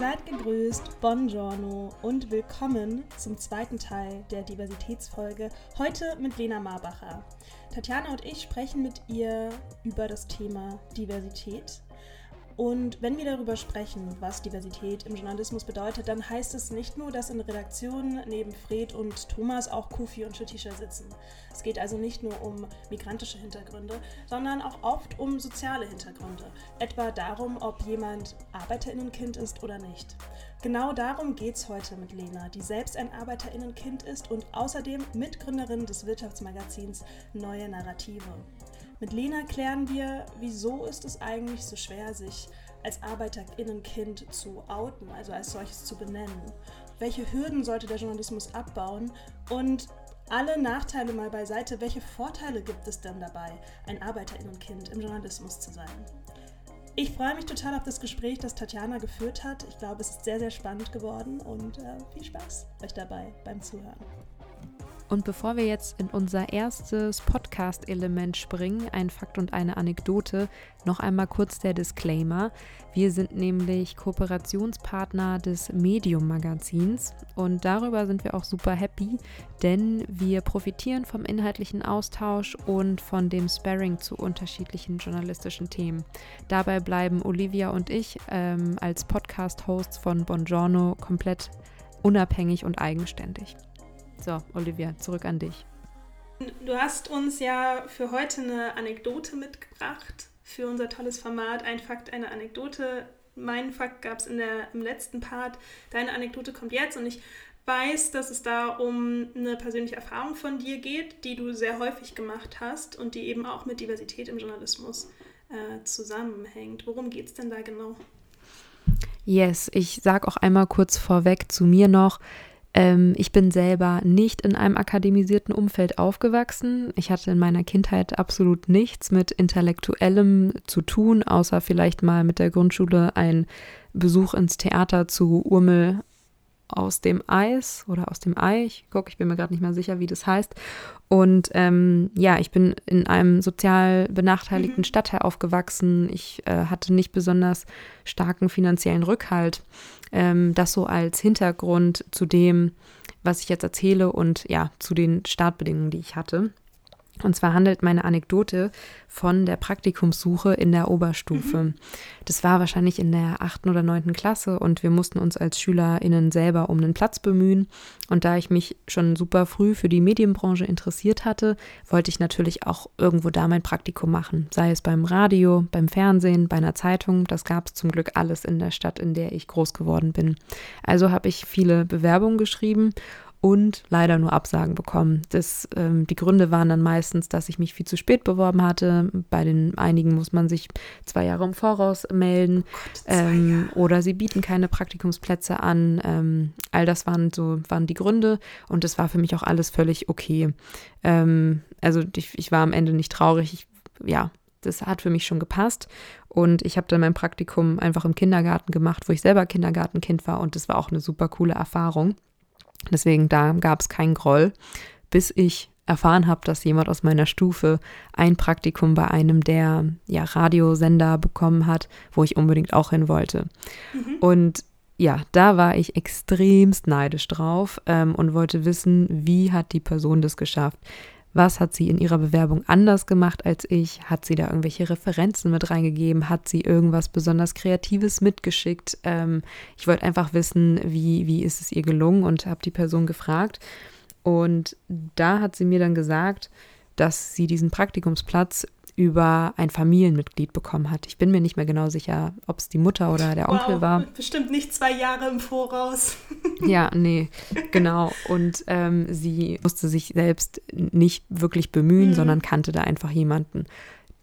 Seid gegrüßt, buongiorno und willkommen zum zweiten Teil der Diversitätsfolge. Heute mit Lena Marbacher. Tatjana und ich sprechen mit ihr über das Thema Diversität und wenn wir darüber sprechen, was Diversität im Journalismus bedeutet, dann heißt es nicht nur, dass in Redaktionen neben Fred und Thomas auch Kofi und Shatisha sitzen. Es geht also nicht nur um migrantische Hintergründe, sondern auch oft um soziale Hintergründe. Etwa darum, ob jemand Arbeiterinnenkind ist oder nicht. Genau darum geht es heute mit Lena, die selbst ein Arbeiterinnenkind ist und außerdem Mitgründerin des Wirtschaftsmagazins Neue Narrative. Mit Lena klären wir, wieso ist es eigentlich so schwer, sich als Arbeiterinnenkind zu outen, also als solches zu benennen. Welche Hürden sollte der Journalismus abbauen und alle Nachteile mal beiseite, welche Vorteile gibt es denn dabei, ein Arbeiterinnenkind im Journalismus zu sein? Ich freue mich total auf das Gespräch, das Tatjana geführt hat. Ich glaube, es ist sehr, sehr spannend geworden und äh, viel Spaß euch dabei beim Zuhören. Und bevor wir jetzt in unser erstes Podcast-Element springen, ein Fakt und eine Anekdote, noch einmal kurz der Disclaimer. Wir sind nämlich Kooperationspartner des Medium-Magazins und darüber sind wir auch super happy, denn wir profitieren vom inhaltlichen Austausch und von dem Sparring zu unterschiedlichen journalistischen Themen. Dabei bleiben Olivia und ich ähm, als Podcast-Hosts von Bongiorno komplett unabhängig und eigenständig. So, Olivia, zurück an dich. Du hast uns ja für heute eine Anekdote mitgebracht für unser tolles Format. Ein Fakt, eine Anekdote. Mein Fakt gab es im letzten Part. Deine Anekdote kommt jetzt und ich weiß, dass es da um eine persönliche Erfahrung von dir geht, die du sehr häufig gemacht hast und die eben auch mit Diversität im Journalismus äh, zusammenhängt. Worum geht es denn da genau? Yes, ich sage auch einmal kurz vorweg zu mir noch. Ähm, ich bin selber nicht in einem akademisierten Umfeld aufgewachsen. Ich hatte in meiner Kindheit absolut nichts mit Intellektuellem zu tun, außer vielleicht mal mit der Grundschule ein Besuch ins Theater zu Urmel aus dem Eis oder aus dem Ei. Ich gucke, ich bin mir gerade nicht mehr sicher, wie das heißt. Und ähm, ja, ich bin in einem sozial benachteiligten mhm. Stadtteil aufgewachsen. Ich äh, hatte nicht besonders starken finanziellen Rückhalt. Ähm, das so als Hintergrund zu dem, was ich jetzt erzähle und ja, zu den Startbedingungen, die ich hatte. Und zwar handelt meine Anekdote von der Praktikumssuche in der Oberstufe. Mhm. Das war wahrscheinlich in der achten oder neunten Klasse und wir mussten uns als SchülerInnen selber um einen Platz bemühen. Und da ich mich schon super früh für die Medienbranche interessiert hatte, wollte ich natürlich auch irgendwo da mein Praktikum machen. Sei es beim Radio, beim Fernsehen, bei einer Zeitung. Das gab es zum Glück alles in der Stadt, in der ich groß geworden bin. Also habe ich viele Bewerbungen geschrieben und leider nur Absagen bekommen. Das, ähm, die Gründe waren dann meistens, dass ich mich viel zu spät beworben hatte. Bei den einigen muss man sich zwei Jahre im Voraus melden oh Gott, ähm, oder sie bieten keine Praktikumsplätze an. Ähm, all das waren so waren die Gründe und es war für mich auch alles völlig okay. Ähm, also ich, ich war am Ende nicht traurig. Ich, ja, das hat für mich schon gepasst. Und ich habe dann mein Praktikum einfach im Kindergarten gemacht, wo ich selber Kindergartenkind war und das war auch eine super coole Erfahrung. Deswegen da gab es keinen Groll, bis ich erfahren habe, dass jemand aus meiner Stufe ein Praktikum bei einem der ja, Radiosender bekommen hat, wo ich unbedingt auch hin wollte. Mhm. Und ja, da war ich extremst neidisch drauf ähm, und wollte wissen, wie hat die Person das geschafft? Was hat sie in ihrer Bewerbung anders gemacht als ich? Hat sie da irgendwelche Referenzen mit reingegeben? Hat sie irgendwas besonders Kreatives mitgeschickt? Ähm, ich wollte einfach wissen, wie, wie ist es ihr gelungen und habe die Person gefragt. Und da hat sie mir dann gesagt, dass sie diesen Praktikumsplatz über ein Familienmitglied bekommen hat. Ich bin mir nicht mehr genau sicher, ob es die Mutter oder der Onkel wow, war. Bestimmt nicht zwei Jahre im Voraus. ja, nee, genau. Und ähm, sie musste sich selbst nicht wirklich bemühen, mhm. sondern kannte da einfach jemanden,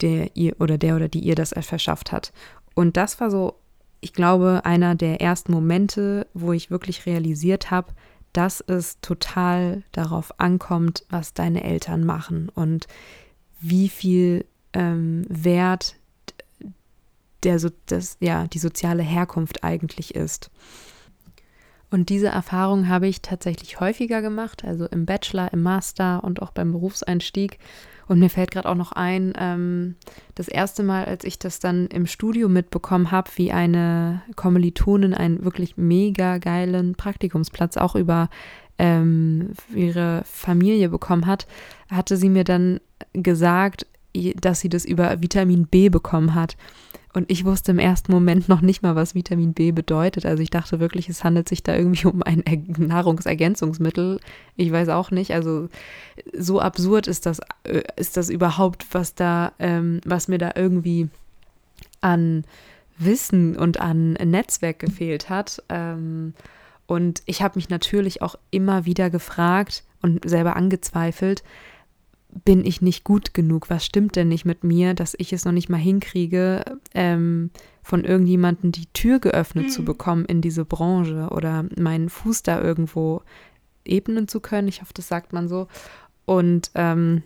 der ihr oder der oder die ihr das verschafft hat. Und das war so, ich glaube, einer der ersten Momente, wo ich wirklich realisiert habe, dass es total darauf ankommt, was deine Eltern machen und wie viel ähm, Wert der so, das, ja, die soziale Herkunft eigentlich ist. Und diese Erfahrung habe ich tatsächlich häufiger gemacht, also im Bachelor, im Master und auch beim Berufseinstieg. Und mir fällt gerade auch noch ein, ähm, das erste Mal, als ich das dann im Studio mitbekommen habe, wie eine Kommilitonin einen wirklich mega geilen Praktikumsplatz auch über ähm, ihre Familie bekommen hat, hatte sie mir dann gesagt, dass sie das über Vitamin B bekommen hat. Und ich wusste im ersten Moment noch nicht mal, was Vitamin B bedeutet. Also ich dachte wirklich, es handelt sich da irgendwie um ein Nahrungsergänzungsmittel. Ich weiß auch nicht. Also so absurd ist das, äh, ist das überhaupt, was da, ähm, was mir da irgendwie an Wissen und an Netzwerk gefehlt hat. Ähm, und ich habe mich natürlich auch immer wieder gefragt und selber angezweifelt, bin ich nicht gut genug? Was stimmt denn nicht mit mir, dass ich es noch nicht mal hinkriege, ähm, von irgendjemandem die Tür geöffnet mhm. zu bekommen in diese Branche oder meinen Fuß da irgendwo ebnen zu können? Ich hoffe, das sagt man so. Und ähm,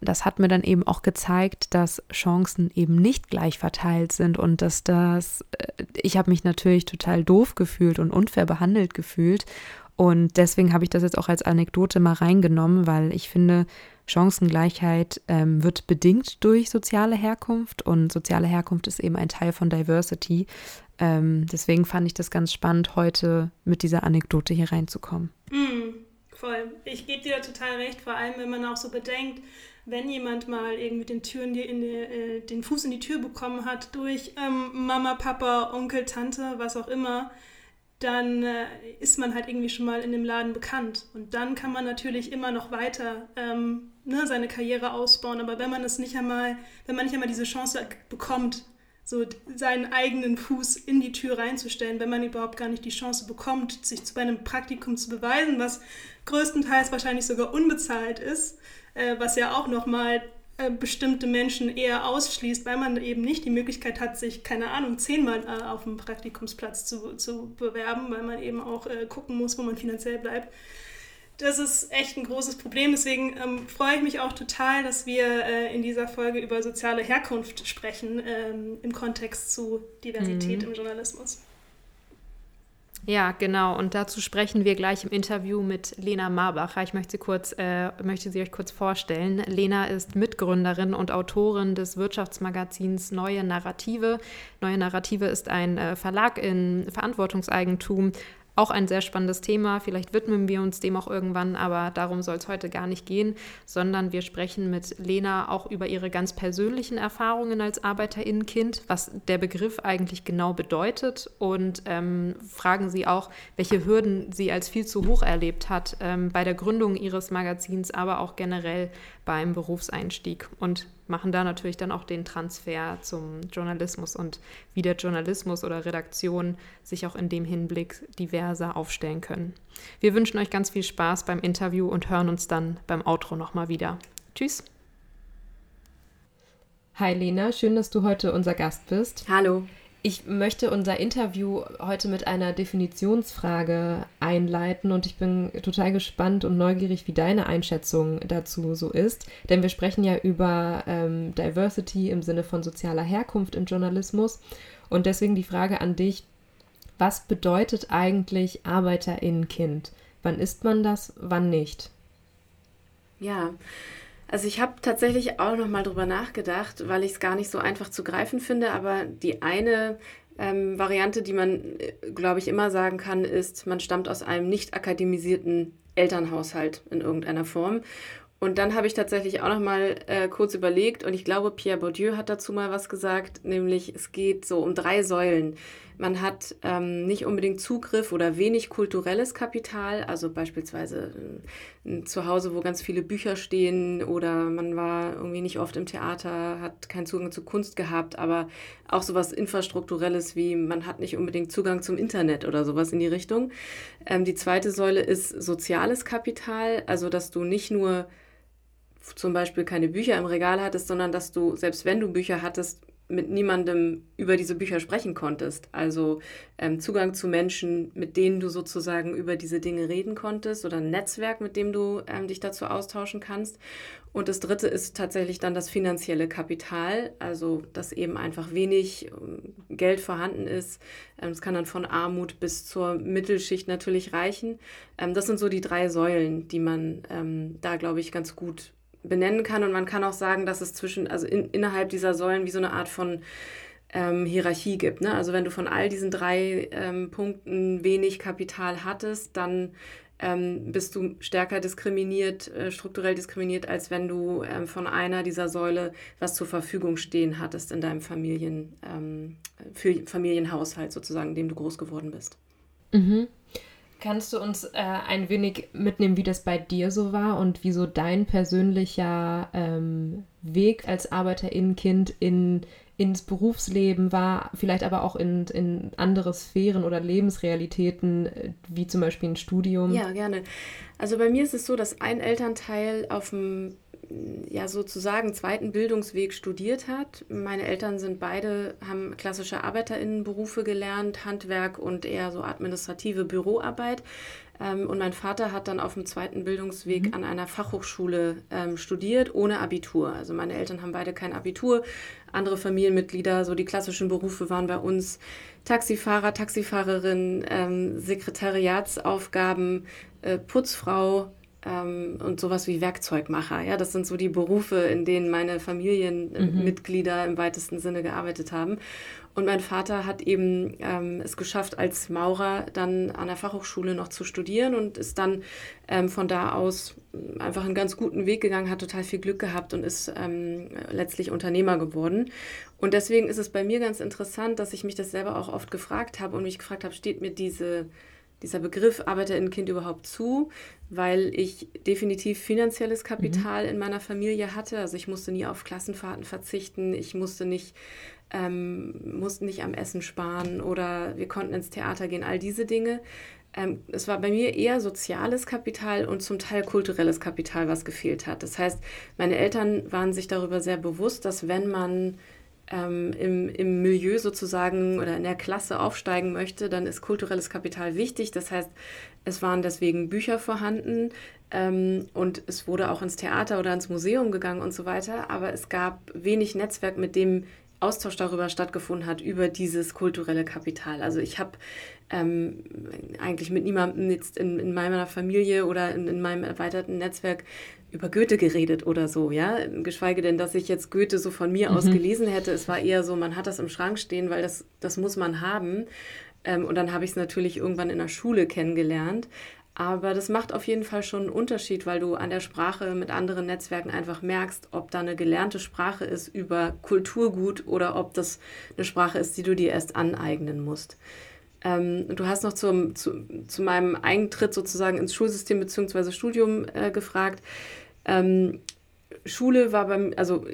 das hat mir dann eben auch gezeigt, dass Chancen eben nicht gleich verteilt sind und dass das, äh, ich habe mich natürlich total doof gefühlt und unfair behandelt gefühlt. Und deswegen habe ich das jetzt auch als Anekdote mal reingenommen, weil ich finde, Chancengleichheit ähm, wird bedingt durch soziale Herkunft und soziale Herkunft ist eben ein Teil von Diversity. Ähm, deswegen fand ich das ganz spannend, heute mit dieser Anekdote hier reinzukommen. Mm, voll. Ich gebe dir total recht, vor allem wenn man auch so bedenkt, wenn jemand mal irgendwie den, Türen die in die, äh, den Fuß in die Tür bekommen hat durch ähm, Mama, Papa, Onkel, Tante, was auch immer, dann äh, ist man halt irgendwie schon mal in dem Laden bekannt. Und dann kann man natürlich immer noch weiter ähm, ne, seine Karriere ausbauen. Aber wenn man es nicht einmal, wenn man nicht einmal diese Chance bekommt, so seinen eigenen Fuß in die Tür reinzustellen, wenn man überhaupt gar nicht die Chance bekommt, sich bei einem Praktikum zu beweisen, was größtenteils wahrscheinlich sogar unbezahlt ist, äh, was ja auch nochmal äh, bestimmte Menschen eher ausschließt, weil man eben nicht die Möglichkeit hat, sich, keine Ahnung, zehnmal äh, auf dem Praktikumsplatz zu, zu bewerben, weil man eben auch äh, gucken muss, wo man finanziell bleibt. Das ist echt ein großes Problem. Deswegen ähm, freue ich mich auch total, dass wir äh, in dieser Folge über soziale Herkunft sprechen ähm, im Kontext zu Diversität mhm. im Journalismus. Ja, genau. Und dazu sprechen wir gleich im Interview mit Lena Marbacher. Ich möchte sie, kurz, äh, möchte sie euch kurz vorstellen. Lena ist Mitgründerin und Autorin des Wirtschaftsmagazins Neue Narrative. Neue Narrative ist ein äh, Verlag in Verantwortungseigentum auch ein sehr spannendes Thema. Vielleicht widmen wir uns dem auch irgendwann, aber darum soll es heute gar nicht gehen, sondern wir sprechen mit Lena auch über ihre ganz persönlichen Erfahrungen als Arbeiterinnenkind, was der Begriff eigentlich genau bedeutet und ähm, fragen sie auch, welche Hürden sie als viel zu hoch erlebt hat ähm, bei der Gründung ihres Magazins, aber auch generell beim Berufseinstieg und machen da natürlich dann auch den Transfer zum Journalismus und wie der Journalismus oder Redaktion sich auch in dem Hinblick diverser aufstellen können. Wir wünschen euch ganz viel Spaß beim Interview und hören uns dann beim Outro nochmal wieder. Tschüss! Hi Lena, schön, dass du heute unser Gast bist. Hallo. Ich möchte unser Interview heute mit einer Definitionsfrage einleiten und ich bin total gespannt und neugierig, wie deine Einschätzung dazu so ist. Denn wir sprechen ja über ähm, Diversity im Sinne von sozialer Herkunft im Journalismus. Und deswegen die Frage an dich, was bedeutet eigentlich Arbeiterinnenkind? Wann ist man das, wann nicht? Ja, also ich habe tatsächlich auch noch mal drüber nachgedacht, weil ich es gar nicht so einfach zu greifen finde. Aber die eine ähm, Variante, die man, äh, glaube ich, immer sagen kann, ist, man stammt aus einem nicht akademisierten Elternhaushalt in irgendeiner Form. Und dann habe ich tatsächlich auch noch mal äh, kurz überlegt und ich glaube, Pierre Bourdieu hat dazu mal was gesagt, nämlich es geht so um drei Säulen. Man hat ähm, nicht unbedingt Zugriff oder wenig kulturelles Kapital, also beispielsweise äh, ein Zuhause, wo ganz viele Bücher stehen oder man war irgendwie nicht oft im Theater, hat keinen Zugang zu Kunst gehabt, aber auch sowas Infrastrukturelles wie man hat nicht unbedingt Zugang zum Internet oder sowas in die Richtung. Ähm, die zweite Säule ist soziales Kapital, also dass du nicht nur zum Beispiel keine Bücher im Regal hattest, sondern dass du, selbst wenn du Bücher hattest, mit niemandem über diese Bücher sprechen konntest. Also ähm, Zugang zu Menschen, mit denen du sozusagen über diese Dinge reden konntest oder ein Netzwerk, mit dem du ähm, dich dazu austauschen kannst. Und das Dritte ist tatsächlich dann das finanzielle Kapital, also dass eben einfach wenig ähm, Geld vorhanden ist. Ähm, es kann dann von Armut bis zur Mittelschicht natürlich reichen. Ähm, das sind so die drei Säulen, die man da, glaube ich, ganz gut benennen kann. Und man kann auch sagen, dass es zwischen, also in, innerhalb dieser Säulen wie so eine Art von ähm, Hierarchie gibt. Ne? Also wenn du von all diesen drei ähm, Punkten wenig Kapital hattest, dann ähm, bist du stärker diskriminiert, äh, strukturell diskriminiert, als wenn du ähm, von einer dieser Säule was zur Verfügung stehen hattest in deinem Familien, ähm, für Familienhaushalt sozusagen, in dem du groß geworden bist. Mhm. Kannst du uns äh, ein wenig mitnehmen, wie das bei dir so war und wie so dein persönlicher ähm, Weg als Arbeiterinnenkind in, ins Berufsleben war, vielleicht aber auch in, in andere Sphären oder Lebensrealitäten, äh, wie zum Beispiel ein Studium? Ja, gerne. Also bei mir ist es so, dass ein Elternteil auf dem ja sozusagen zweiten Bildungsweg studiert hat. Meine Eltern sind beide, haben klassische ArbeiterInnenberufe gelernt, Handwerk und eher so administrative Büroarbeit. Ähm, und mein Vater hat dann auf dem zweiten Bildungsweg mhm. an einer Fachhochschule ähm, studiert, ohne Abitur. Also meine Eltern haben beide kein Abitur. Andere Familienmitglieder, so die klassischen Berufe waren bei uns Taxifahrer, Taxifahrerin, ähm, Sekretariatsaufgaben, äh, Putzfrau, ähm, und sowas wie Werkzeugmacher. Ja, das sind so die Berufe, in denen meine Familienmitglieder mhm. im weitesten Sinne gearbeitet haben. Und mein Vater hat eben ähm, es geschafft, als Maurer dann an der Fachhochschule noch zu studieren und ist dann ähm, von da aus einfach einen ganz guten Weg gegangen, hat total viel Glück gehabt und ist ähm, letztlich Unternehmer geworden. Und deswegen ist es bei mir ganz interessant, dass ich mich das selber auch oft gefragt habe und mich gefragt habe, steht mir diese dieser Begriff Arbeiterinnenkind überhaupt zu, weil ich definitiv finanzielles Kapital mhm. in meiner Familie hatte. Also ich musste nie auf Klassenfahrten verzichten, ich musste nicht, ähm, musste nicht am Essen sparen oder wir konnten ins Theater gehen, all diese Dinge. Ähm, es war bei mir eher soziales Kapital und zum Teil kulturelles Kapital, was gefehlt hat. Das heißt, meine Eltern waren sich darüber sehr bewusst, dass wenn man ähm, im, im Milieu sozusagen oder in der Klasse aufsteigen möchte, dann ist kulturelles Kapital wichtig. Das heißt, es waren deswegen Bücher vorhanden ähm, und es wurde auch ins Theater oder ins Museum gegangen und so weiter. Aber es gab wenig Netzwerk, mit dem Austausch darüber stattgefunden hat, über dieses kulturelle Kapital. Also ich habe ähm, eigentlich mit niemandem jetzt in, in meiner Familie oder in, in meinem erweiterten Netzwerk über Goethe geredet oder so, ja. Geschweige denn, dass ich jetzt Goethe so von mir mhm. aus gelesen hätte. Es war eher so, man hat das im Schrank stehen, weil das, das muss man haben. Ähm, und dann habe ich es natürlich irgendwann in der Schule kennengelernt. Aber das macht auf jeden Fall schon einen Unterschied, weil du an der Sprache mit anderen Netzwerken einfach merkst, ob da eine gelernte Sprache ist über Kulturgut oder ob das eine Sprache ist, die du dir erst aneignen musst. Ähm, du hast noch zum, zu, zu meinem Eintritt sozusagen ins Schulsystem bzw. Studium äh, gefragt. Ähm, Schule war beim, also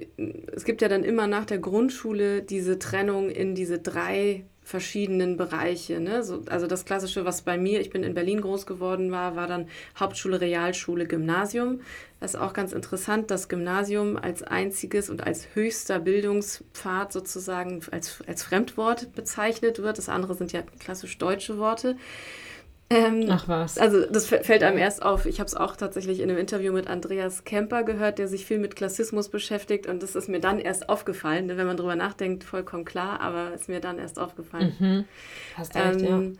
es gibt ja dann immer nach der Grundschule diese Trennung in diese drei verschiedenen Bereiche. Ne? So, also das Klassische, was bei mir, ich bin in Berlin groß geworden war, war dann Hauptschule, Realschule, Gymnasium. Das ist auch ganz interessant, das Gymnasium als einziges und als höchster Bildungspfad sozusagen als, als Fremdwort bezeichnet wird. Das andere sind ja klassisch deutsche Worte. Ähm, Ach was. Also das fällt einem erst auf. Ich habe es auch tatsächlich in einem Interview mit Andreas Kemper gehört, der sich viel mit Klassismus beschäftigt und das ist mir dann erst aufgefallen. Wenn man drüber nachdenkt, vollkommen klar, aber ist mir dann erst aufgefallen. Mhm. Hast recht, ähm, ja.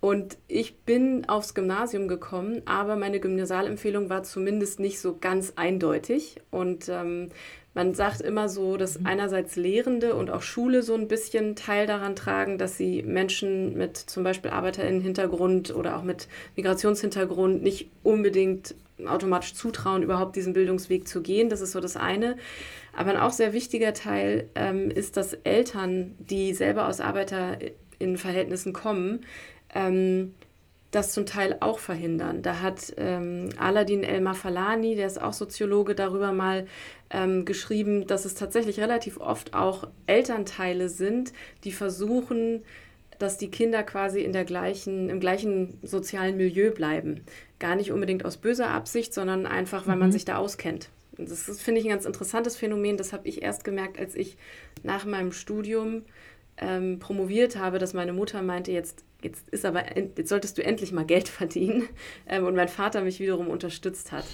Und ich bin aufs Gymnasium gekommen, aber meine Gymnasialempfehlung war zumindest nicht so ganz eindeutig. Und ähm, man sagt immer so, dass mhm. einerseits Lehrende und auch Schule so ein bisschen Teil daran tragen, dass sie Menschen mit zum Beispiel ArbeiterInnen-Hintergrund oder auch mit Migrationshintergrund nicht unbedingt automatisch zutrauen, überhaupt diesen Bildungsweg zu gehen. Das ist so das eine. Aber ein auch sehr wichtiger Teil ähm, ist, dass Eltern, die selber aus ArbeiterInnen-Verhältnissen kommen, ähm, das zum Teil auch verhindern. Da hat ähm, Aladin Elmar Falani, der ist auch Soziologe, darüber mal ähm, geschrieben, dass es tatsächlich relativ oft auch Elternteile sind, die versuchen, dass die Kinder quasi in der gleichen, im gleichen sozialen Milieu bleiben. Gar nicht unbedingt aus böser Absicht, sondern einfach, weil mhm. man sich da auskennt. das finde ich ein ganz interessantes Phänomen. Das habe ich erst gemerkt, als ich nach meinem Studium ähm, promoviert habe, dass meine Mutter meinte, jetzt, jetzt ist aber, jetzt solltest du endlich mal Geld verdienen. Ähm, und mein Vater mich wiederum unterstützt hat.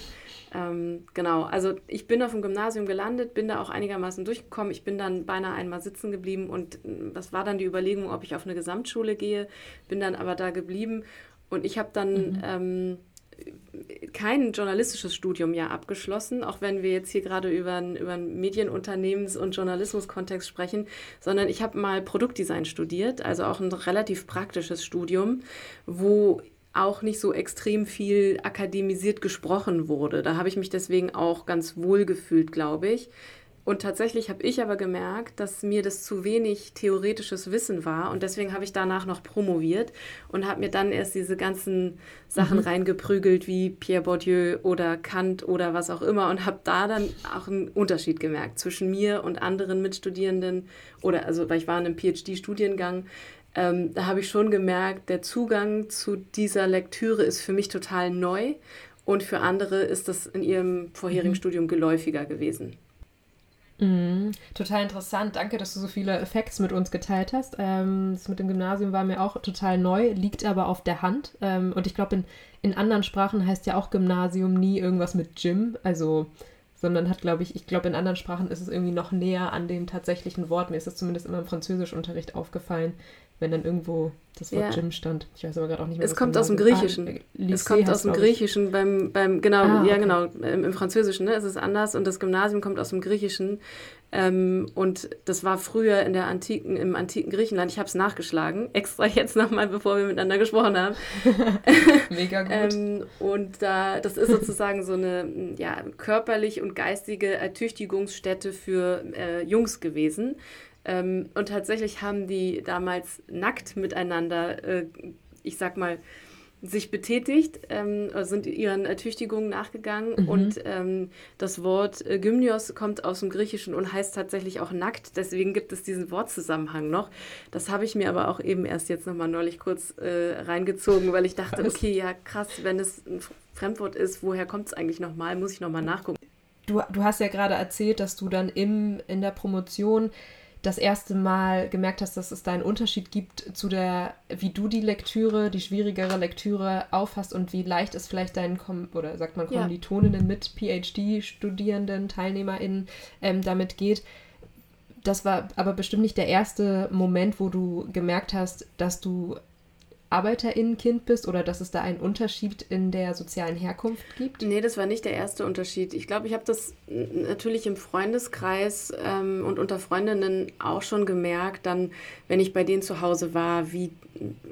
Ähm, genau, also ich bin auf dem Gymnasium gelandet, bin da auch einigermaßen durchgekommen. Ich bin dann beinahe einmal sitzen geblieben und äh, das war dann die Überlegung, ob ich auf eine Gesamtschule gehe, bin dann aber da geblieben und ich habe dann mhm. ähm, kein journalistisches Studium ja abgeschlossen, auch wenn wir jetzt hier gerade über einen über Medienunternehmens- und Journalismuskontext sprechen, sondern ich habe mal Produktdesign studiert, also auch ein relativ praktisches Studium, wo auch nicht so extrem viel akademisiert gesprochen wurde. Da habe ich mich deswegen auch ganz wohl gefühlt, glaube ich. Und tatsächlich habe ich aber gemerkt, dass mir das zu wenig theoretisches Wissen war. Und deswegen habe ich danach noch promoviert und habe mir dann erst diese ganzen Sachen mhm. reingeprügelt, wie Pierre Bourdieu oder Kant oder was auch immer. Und habe da dann auch einen Unterschied gemerkt zwischen mir und anderen Mitstudierenden. Oder also, weil ich war in einem PhD-Studiengang, ähm, da habe ich schon gemerkt, der Zugang zu dieser Lektüre ist für mich total neu und für andere ist das in ihrem vorherigen mhm. Studium geläufiger gewesen. Mhm. Total interessant. Danke, dass du so viele Facts mit uns geteilt hast. Ähm, das mit dem Gymnasium war mir auch total neu, liegt aber auf der Hand. Ähm, und ich glaube, in, in anderen Sprachen heißt ja auch Gymnasium nie irgendwas mit Gym. Also sondern hat, glaube ich, ich glaube, in anderen Sprachen ist es irgendwie noch näher an dem tatsächlichen Wort. Mir ist es zumindest immer im Französischunterricht aufgefallen, wenn dann irgendwo das Wort ja. Gym stand. Ich weiß aber gerade auch nicht mehr. Es kommt aus dem Griechischen. Ah, es kommt aus dem Griechischen beim, beim genau, ah, okay. ja genau, im, im Französischen ne, ist es anders und das Gymnasium kommt aus dem Griechischen. Ähm, und das war früher in der antiken, im antiken Griechenland. Ich habe es nachgeschlagen, extra jetzt nochmal, bevor wir miteinander gesprochen haben. Mega gut. ähm, und da, das ist sozusagen so eine ja, körperlich und geistige Ertüchtigungsstätte für äh, Jungs gewesen. Ähm, und tatsächlich haben die damals nackt miteinander, äh, ich sag mal, sich betätigt, ähm, sind ihren Ertüchtigungen nachgegangen mhm. und ähm, das Wort äh, Gymnios kommt aus dem Griechischen und heißt tatsächlich auch nackt, deswegen gibt es diesen Wortzusammenhang noch. Das habe ich mir aber auch eben erst jetzt nochmal neulich kurz äh, reingezogen, weil ich dachte, okay, ja krass, wenn es ein Fremdwort ist, woher kommt es eigentlich nochmal, muss ich nochmal nachgucken. Du, du hast ja gerade erzählt, dass du dann im, in der Promotion das erste Mal gemerkt hast, dass es da einen Unterschied gibt zu der, wie du die Lektüre, die schwierigere Lektüre auffasst und wie leicht es vielleicht deinen, Kom oder sagt man Kommilitoninnen ja. mit PhD-Studierenden, TeilnehmerInnen ähm, damit geht. Das war aber bestimmt nicht der erste Moment, wo du gemerkt hast, dass du Arbeiterinnenkind bist oder dass es da einen Unterschied in der sozialen Herkunft gibt? Nee, das war nicht der erste Unterschied. Ich glaube, ich habe das natürlich im Freundeskreis ähm, und unter Freundinnen auch schon gemerkt, dann, wenn ich bei denen zu Hause war, wie,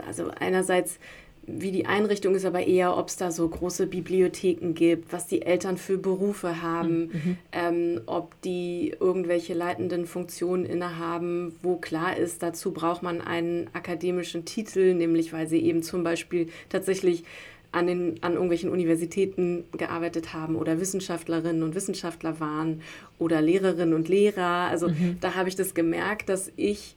also einerseits wie die Einrichtung ist, aber eher, ob es da so große Bibliotheken gibt, was die Eltern für Berufe haben, mhm. mhm. ähm, ob die irgendwelche leitenden Funktionen innehaben, wo klar ist, dazu braucht man einen akademischen Titel, nämlich weil sie eben zum Beispiel tatsächlich an, den, an irgendwelchen Universitäten gearbeitet haben oder Wissenschaftlerinnen und Wissenschaftler waren oder Lehrerinnen und Lehrer. Also mhm. da habe ich das gemerkt, dass ich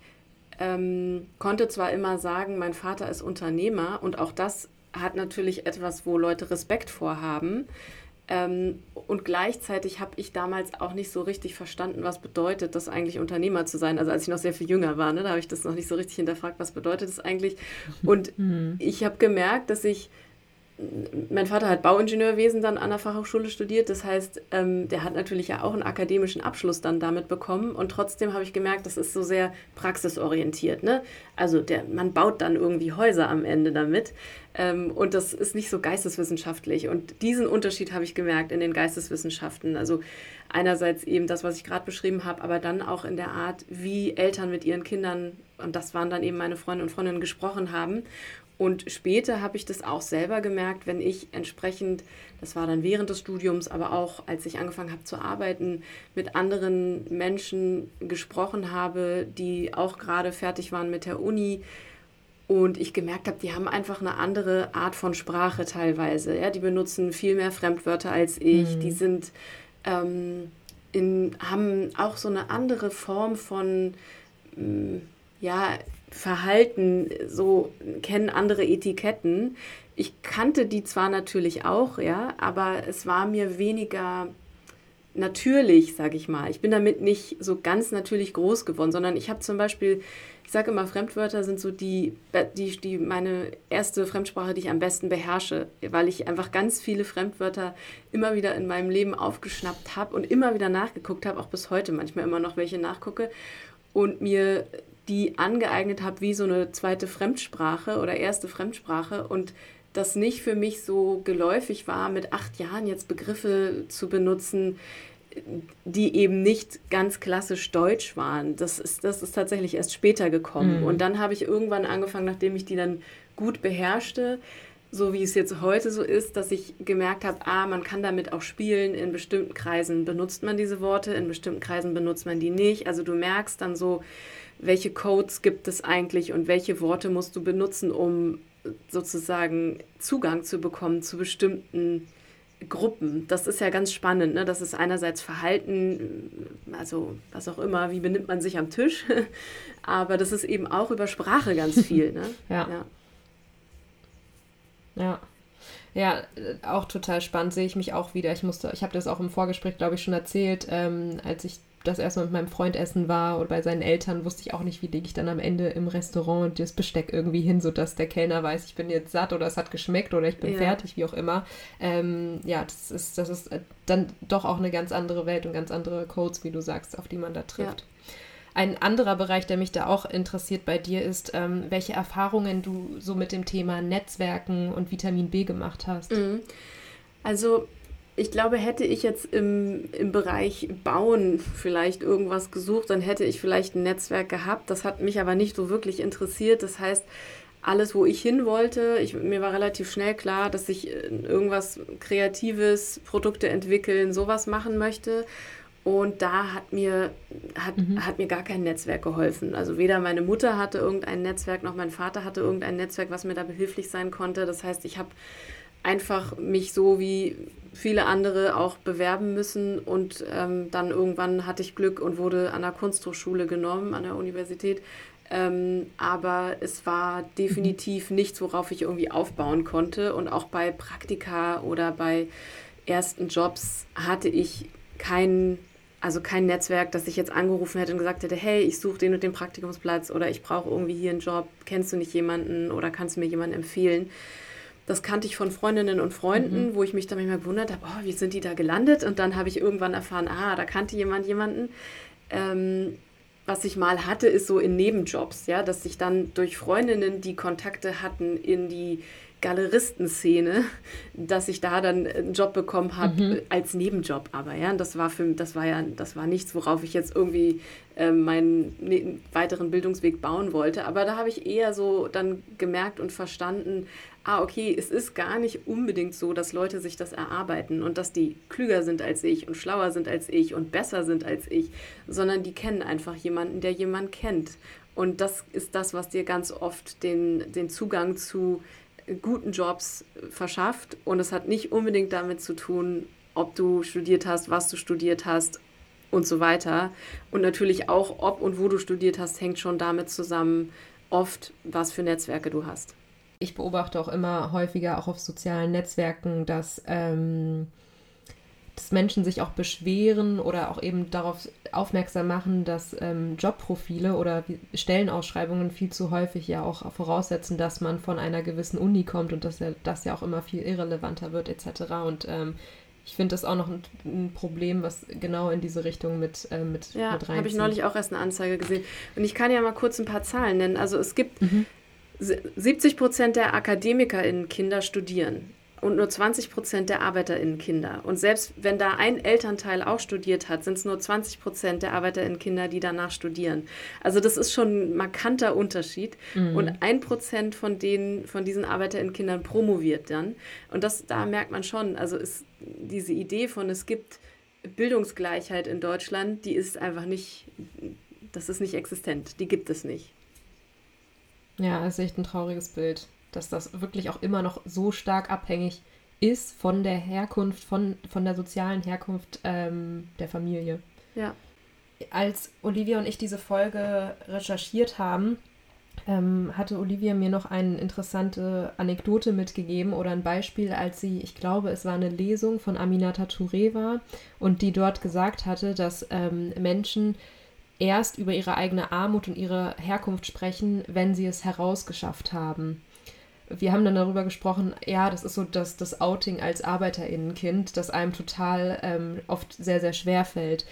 ähm, konnte zwar immer sagen, mein Vater ist Unternehmer und auch das hat natürlich etwas, wo Leute Respekt vorhaben. Ähm, und gleichzeitig habe ich damals auch nicht so richtig verstanden, was bedeutet das eigentlich Unternehmer zu sein. Also als ich noch sehr viel jünger war, ne, da habe ich das noch nicht so richtig hinterfragt, was bedeutet das eigentlich. Und mhm. ich habe gemerkt, dass ich mein Vater hat Bauingenieurwesen dann an der Fachhochschule studiert. Das heißt, ähm, der hat natürlich ja auch einen akademischen Abschluss dann damit bekommen. Und trotzdem habe ich gemerkt, das ist so sehr praxisorientiert. Ne? Also der, man baut dann irgendwie Häuser am Ende damit. Ähm, und das ist nicht so geisteswissenschaftlich. Und diesen Unterschied habe ich gemerkt in den Geisteswissenschaften. Also einerseits eben das, was ich gerade beschrieben habe, aber dann auch in der Art, wie Eltern mit ihren Kindern, und das waren dann eben meine Freunde und Freundinnen, gesprochen haben. Und später habe ich das auch selber gemerkt, wenn ich entsprechend, das war dann während des Studiums, aber auch als ich angefangen habe zu arbeiten, mit anderen Menschen gesprochen habe, die auch gerade fertig waren mit der Uni. Und ich gemerkt habe, die haben einfach eine andere Art von Sprache teilweise. Ja? Die benutzen viel mehr Fremdwörter als ich. Mhm. Die sind, ähm, in, haben auch so eine andere Form von, mm, ja, Verhalten, so kennen andere Etiketten. Ich kannte die zwar natürlich auch, ja, aber es war mir weniger natürlich, sage ich mal. Ich bin damit nicht so ganz natürlich groß geworden, sondern ich habe zum Beispiel, ich sage immer, Fremdwörter sind so die, die, die meine erste Fremdsprache, die ich am besten beherrsche, weil ich einfach ganz viele Fremdwörter immer wieder in meinem Leben aufgeschnappt habe und immer wieder nachgeguckt habe, auch bis heute manchmal immer noch welche nachgucke und mir die angeeignet habe wie so eine zweite Fremdsprache oder erste Fremdsprache und das nicht für mich so geläufig war, mit acht Jahren jetzt Begriffe zu benutzen, die eben nicht ganz klassisch deutsch waren. Das ist, das ist tatsächlich erst später gekommen. Mhm. Und dann habe ich irgendwann angefangen, nachdem ich die dann gut beherrschte, so wie es jetzt heute so ist, dass ich gemerkt habe, ah, man kann damit auch spielen. In bestimmten Kreisen benutzt man diese Worte, in bestimmten Kreisen benutzt man die nicht. Also du merkst dann so, welche Codes gibt es eigentlich und welche Worte musst du benutzen, um sozusagen Zugang zu bekommen zu bestimmten Gruppen. Das ist ja ganz spannend. Ne? Das ist einerseits Verhalten, also was auch immer, wie benimmt man sich am Tisch, aber das ist eben auch über Sprache ganz viel. Ne? ja. ja. Ja. Ja, auch total spannend, sehe ich mich auch wieder. Ich musste, ich habe das auch im Vorgespräch, glaube ich, schon erzählt, ähm, als ich das erstmal mit meinem Freund essen war oder bei seinen Eltern, wusste ich auch nicht, wie lege ich dann am Ende im Restaurant das Besteck irgendwie hin, sodass der Kellner weiß, ich bin jetzt satt oder es hat geschmeckt oder ich bin ja. fertig, wie auch immer. Ähm, ja, das ist, das ist dann doch auch eine ganz andere Welt und ganz andere Codes, wie du sagst, auf die man da trifft. Ja. Ein anderer Bereich, der mich da auch interessiert bei dir, ist, ähm, welche Erfahrungen du so mit dem Thema Netzwerken und Vitamin B gemacht hast. Mhm. Also ich glaube, hätte ich jetzt im, im Bereich Bauen vielleicht irgendwas gesucht, dann hätte ich vielleicht ein Netzwerk gehabt. Das hat mich aber nicht so wirklich interessiert. Das heißt, alles, wo ich hin wollte, ich, mir war relativ schnell klar, dass ich äh, irgendwas Kreatives, Produkte entwickeln, sowas machen möchte. Und da hat mir, hat, mhm. hat mir gar kein Netzwerk geholfen. Also weder meine Mutter hatte irgendein Netzwerk, noch mein Vater hatte irgendein Netzwerk, was mir da behilflich sein konnte. Das heißt, ich habe einfach mich so wie viele andere auch bewerben müssen und ähm, dann irgendwann hatte ich Glück und wurde an der Kunsthochschule genommen, an der Universität. Ähm, aber es war definitiv mhm. nichts, worauf ich irgendwie aufbauen konnte. Und auch bei Praktika oder bei ersten Jobs hatte ich kein, also kein Netzwerk, das ich jetzt angerufen hätte und gesagt hätte, hey, ich suche den und den Praktikumsplatz oder ich brauche irgendwie hier einen Job, kennst du nicht jemanden oder kannst du mir jemanden empfehlen? Das kannte ich von Freundinnen und Freunden, mhm. wo ich mich dann manchmal gewundert habe, oh, wie sind die da gelandet? Und dann habe ich irgendwann erfahren, ah, da kannte jemand jemanden. Ähm, was ich mal hatte, ist so in Nebenjobs, ja, dass ich dann durch Freundinnen, die Kontakte hatten in die Galeristenszene, dass ich da dann einen Job bekommen habe mhm. als Nebenjob, aber ja, das war für das war ja das war nichts, worauf ich jetzt irgendwie äh, meinen ne weiteren Bildungsweg bauen wollte, aber da habe ich eher so dann gemerkt und verstanden, ah, okay, es ist gar nicht unbedingt so, dass Leute sich das erarbeiten und dass die klüger sind als ich und schlauer sind als ich und besser sind als ich, sondern die kennen einfach jemanden, der jemanden kennt. Und das ist das, was dir ganz oft den, den Zugang zu guten Jobs verschafft. Und es hat nicht unbedingt damit zu tun, ob du studiert hast, was du studiert hast und so weiter. Und natürlich auch, ob und wo du studiert hast, hängt schon damit zusammen, oft, was für Netzwerke du hast ich beobachte auch immer häufiger, auch auf sozialen Netzwerken, dass, ähm, dass Menschen sich auch beschweren oder auch eben darauf aufmerksam machen, dass ähm, Jobprofile oder Stellenausschreibungen viel zu häufig ja auch voraussetzen, dass man von einer gewissen Uni kommt und dass ja, das ja auch immer viel irrelevanter wird etc. Und ähm, ich finde das auch noch ein, ein, Problem, was genau in diese Richtung mit, äh, mit, ja, mit habe ich neulich auch erst eine Anzeige gesehen. Und ich kann ja mal kurz ein paar Zahlen nennen. Also es gibt mhm. 70 Prozent der AkademikerInnen Kinder studieren und nur 20 Prozent der ArbeiterInnen Kinder. Und selbst wenn da ein Elternteil auch studiert hat, sind es nur 20 Prozent der ArbeiterInnen Kinder, die danach studieren. Also das ist schon ein markanter Unterschied. Mhm. Und ein Prozent von, denen, von diesen ArbeiterInnen Kindern promoviert dann. Und das, da merkt man schon, also ist diese Idee von, es gibt Bildungsgleichheit in Deutschland, die ist einfach nicht, das ist nicht existent. Die gibt es nicht. Ja, das ist echt ein trauriges Bild, dass das wirklich auch immer noch so stark abhängig ist von der Herkunft, von, von der sozialen Herkunft ähm, der Familie. Ja. Als Olivia und ich diese Folge recherchiert haben, ähm, hatte Olivia mir noch eine interessante Anekdote mitgegeben oder ein Beispiel, als sie, ich glaube, es war eine Lesung von Aminata Touré war und die dort gesagt hatte, dass ähm, Menschen erst über ihre eigene Armut und ihre Herkunft sprechen, wenn sie es herausgeschafft haben. Wir haben dann darüber gesprochen, ja, das ist so das, das Outing als Arbeiterinnenkind, das einem total ähm, oft sehr, sehr schwer fällt.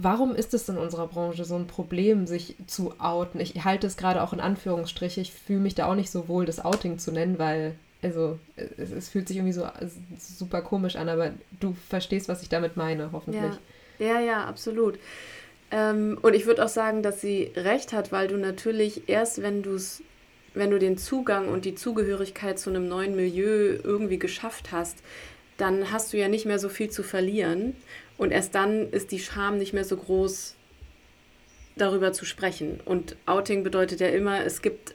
Warum ist es in unserer Branche so ein Problem, sich zu outen? Ich halte es gerade auch in Anführungsstriche. Ich fühle mich da auch nicht so wohl, das Outing zu nennen, weil, also, es, es, fühlt sich irgendwie so super komisch an, aber du verstehst, was ich damit meine, hoffentlich. Ja, ja, ja absolut. Ähm, und ich würde auch sagen, dass sie recht hat, weil du natürlich erst, wenn du es wenn du den Zugang und die Zugehörigkeit zu einem neuen Milieu irgendwie geschafft hast, dann hast du ja nicht mehr so viel zu verlieren. Und erst dann ist die Scham nicht mehr so groß, darüber zu sprechen. Und Outing bedeutet ja immer, es gibt,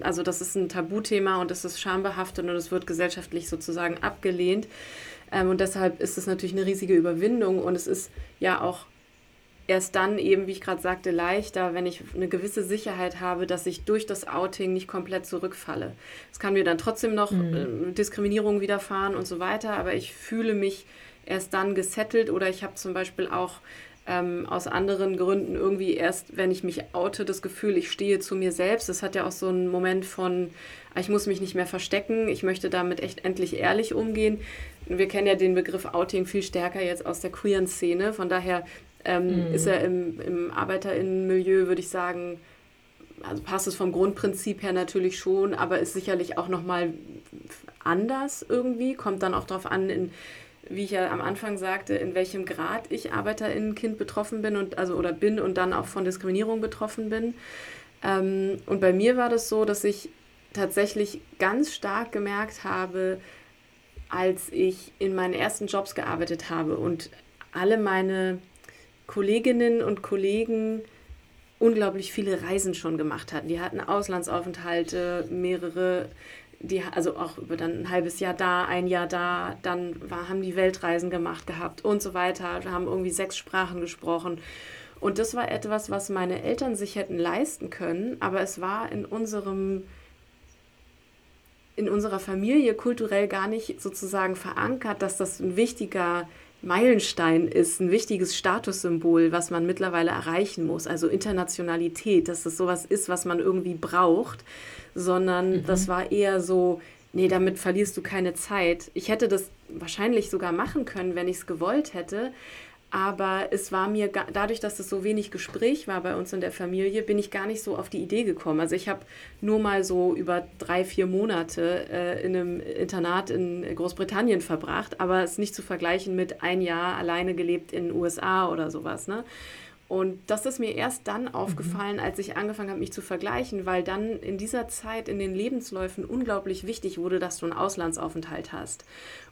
also das ist ein Tabuthema und es ist schambehaftet und es wird gesellschaftlich sozusagen abgelehnt. Ähm, und deshalb ist es natürlich eine riesige Überwindung und es ist ja auch erst dann eben, wie ich gerade sagte, leichter, wenn ich eine gewisse Sicherheit habe, dass ich durch das Outing nicht komplett zurückfalle. Es kann mir dann trotzdem noch mhm. äh, Diskriminierung widerfahren und so weiter, aber ich fühle mich erst dann gesettelt oder ich habe zum Beispiel auch ähm, aus anderen Gründen irgendwie erst, wenn ich mich oute, das Gefühl, ich stehe zu mir selbst. Das hat ja auch so einen Moment von, ah, ich muss mich nicht mehr verstecken, ich möchte damit echt endlich ehrlich umgehen. Wir kennen ja den Begriff Outing viel stärker jetzt aus der queeren Szene. Von daher ähm, mhm. ist er im, im Arbeiterinnenmilieu, würde ich sagen, also passt es vom Grundprinzip her natürlich schon, aber ist sicherlich auch nochmal anders irgendwie. Kommt dann auch darauf an, in wie ich ja am Anfang sagte, in welchem Grad ich Arbeiterinnenkind betroffen bin und also oder bin und dann auch von Diskriminierung betroffen bin. Ähm, und bei mir war das so, dass ich tatsächlich ganz stark gemerkt habe, als ich in meinen ersten Jobs gearbeitet habe und alle meine Kolleginnen und Kollegen unglaublich viele Reisen schon gemacht hatten. Die hatten Auslandsaufenthalte, mehrere die, also auch über dann ein halbes Jahr da, ein Jahr da, dann war, haben die Weltreisen gemacht gehabt und so weiter, haben irgendwie sechs Sprachen gesprochen. Und das war etwas, was meine Eltern sich hätten leisten können, aber es war in unserem in unserer Familie kulturell gar nicht sozusagen verankert, dass das ein wichtiger Meilenstein ist, ein wichtiges Statussymbol, was man mittlerweile erreichen muss. Also Internationalität, dass das sowas ist, was man irgendwie braucht sondern mhm. das war eher so, nee, damit verlierst du keine Zeit. Ich hätte das wahrscheinlich sogar machen können, wenn ich es gewollt hätte. Aber es war mir, dadurch, dass es so wenig Gespräch war bei uns in der Familie, bin ich gar nicht so auf die Idee gekommen. Also ich habe nur mal so über drei, vier Monate äh, in einem Internat in Großbritannien verbracht, aber es ist nicht zu vergleichen mit ein Jahr alleine gelebt in den USA oder sowas. Ne? Und das ist mir erst dann mhm. aufgefallen, als ich angefangen habe, mich zu vergleichen, weil dann in dieser Zeit in den Lebensläufen unglaublich wichtig wurde, dass du einen Auslandsaufenthalt hast.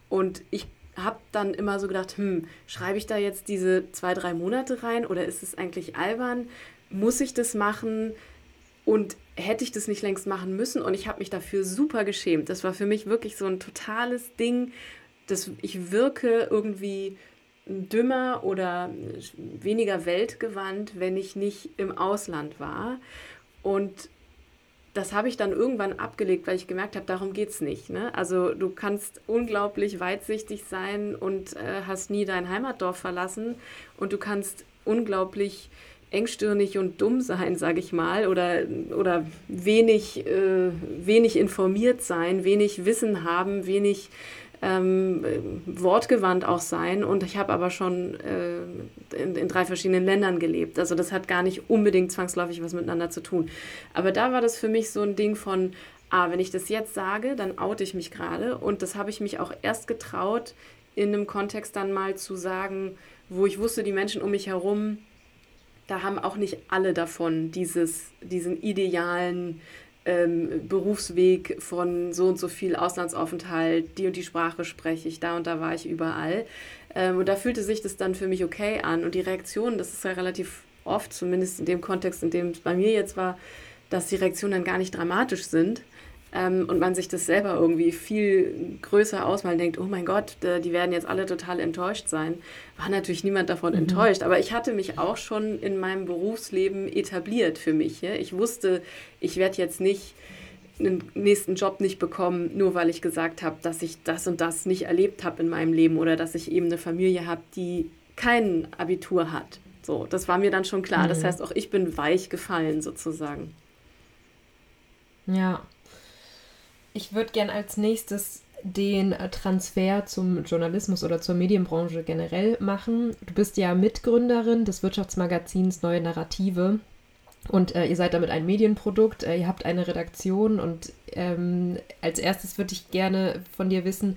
Und ich habe dann immer so gedacht, hm, schreibe ich da jetzt diese zwei, drei Monate rein oder ist es eigentlich albern? Muss ich das machen? Und hätte ich das nicht längst machen müssen? Und ich habe mich dafür super geschämt. Das war für mich wirklich so ein totales Ding, dass ich wirke irgendwie dümmer oder weniger weltgewandt, wenn ich nicht im Ausland war. Und das habe ich dann irgendwann abgelegt, weil ich gemerkt habe, darum geht es nicht. Ne? Also du kannst unglaublich weitsichtig sein und äh, hast nie dein Heimatdorf verlassen und du kannst unglaublich engstirnig und dumm sein, sage ich mal, oder, oder wenig, äh, wenig informiert sein, wenig Wissen haben, wenig ähm, wortgewandt auch sein. Und ich habe aber schon äh, in, in, drei verschiedenen Ländern gelebt. Also das hat gar nicht unbedingt zwangsläufig was miteinander zu tun. Aber da war das für mich so ein Ding von, ah, wenn ich das jetzt sage, dann oute ich mich gerade. Und das habe ich mich auch erst getraut, in einem Kontext dann mal zu sagen, wo ich wusste, die Menschen um mich herum, da haben auch nicht alle davon dieses, diesen idealen ähm, Berufsweg von so und so viel Auslandsaufenthalt, die und die Sprache spreche ich, da und da war ich überall. Ähm, und da fühlte sich das dann für mich okay an. Und die Reaktion, das ist ja relativ oft, zumindest in dem Kontext, in dem es bei mir jetzt war, dass die Reaktionen dann gar nicht dramatisch sind. Ähm, und man sich das selber irgendwie viel größer ausmalen denkt, oh mein Gott, die werden jetzt alle total enttäuscht sein, war natürlich niemand davon mhm. enttäuscht. Aber ich hatte mich auch schon in meinem Berufsleben etabliert für mich. Ja? Ich wusste, ich werde jetzt nicht einen nächsten Job nicht bekommen, nur weil ich gesagt habe, dass ich das und das nicht erlebt habe in meinem Leben oder dass ich eben eine Familie habe, die kein Abitur hat. So, das war mir dann schon klar. Mhm. Das heißt, auch ich bin weich gefallen sozusagen. Ja, ich würde gern als nächstes den äh, Transfer zum Journalismus oder zur Medienbranche generell machen. Du bist ja Mitgründerin des Wirtschaftsmagazins Neue Narrative. Und äh, ihr seid damit ein Medienprodukt, äh, ihr habt eine Redaktion. Und ähm, als erstes würde ich gerne von dir wissen,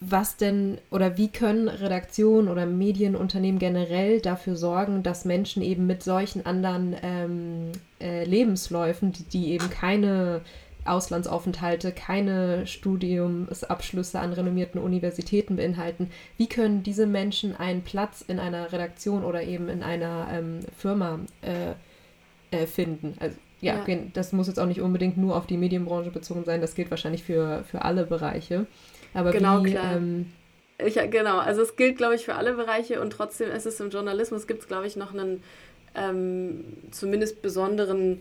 was denn oder wie können Redaktionen oder Medienunternehmen generell dafür sorgen, dass Menschen eben mit solchen anderen ähm, äh, Lebensläufen, die, die eben keine Auslandsaufenthalte, keine Studiumsabschlüsse an renommierten Universitäten beinhalten. Wie können diese Menschen einen Platz in einer Redaktion oder eben in einer ähm, Firma äh, äh, finden? Also, ja, ja, das muss jetzt auch nicht unbedingt nur auf die Medienbranche bezogen sein, das gilt wahrscheinlich für, für alle Bereiche. Aber genau, wie, klar. Ähm, ich, genau, also es gilt, glaube ich, für alle Bereiche und trotzdem ist es im Journalismus, gibt es, glaube ich, noch einen ähm, zumindest besonderen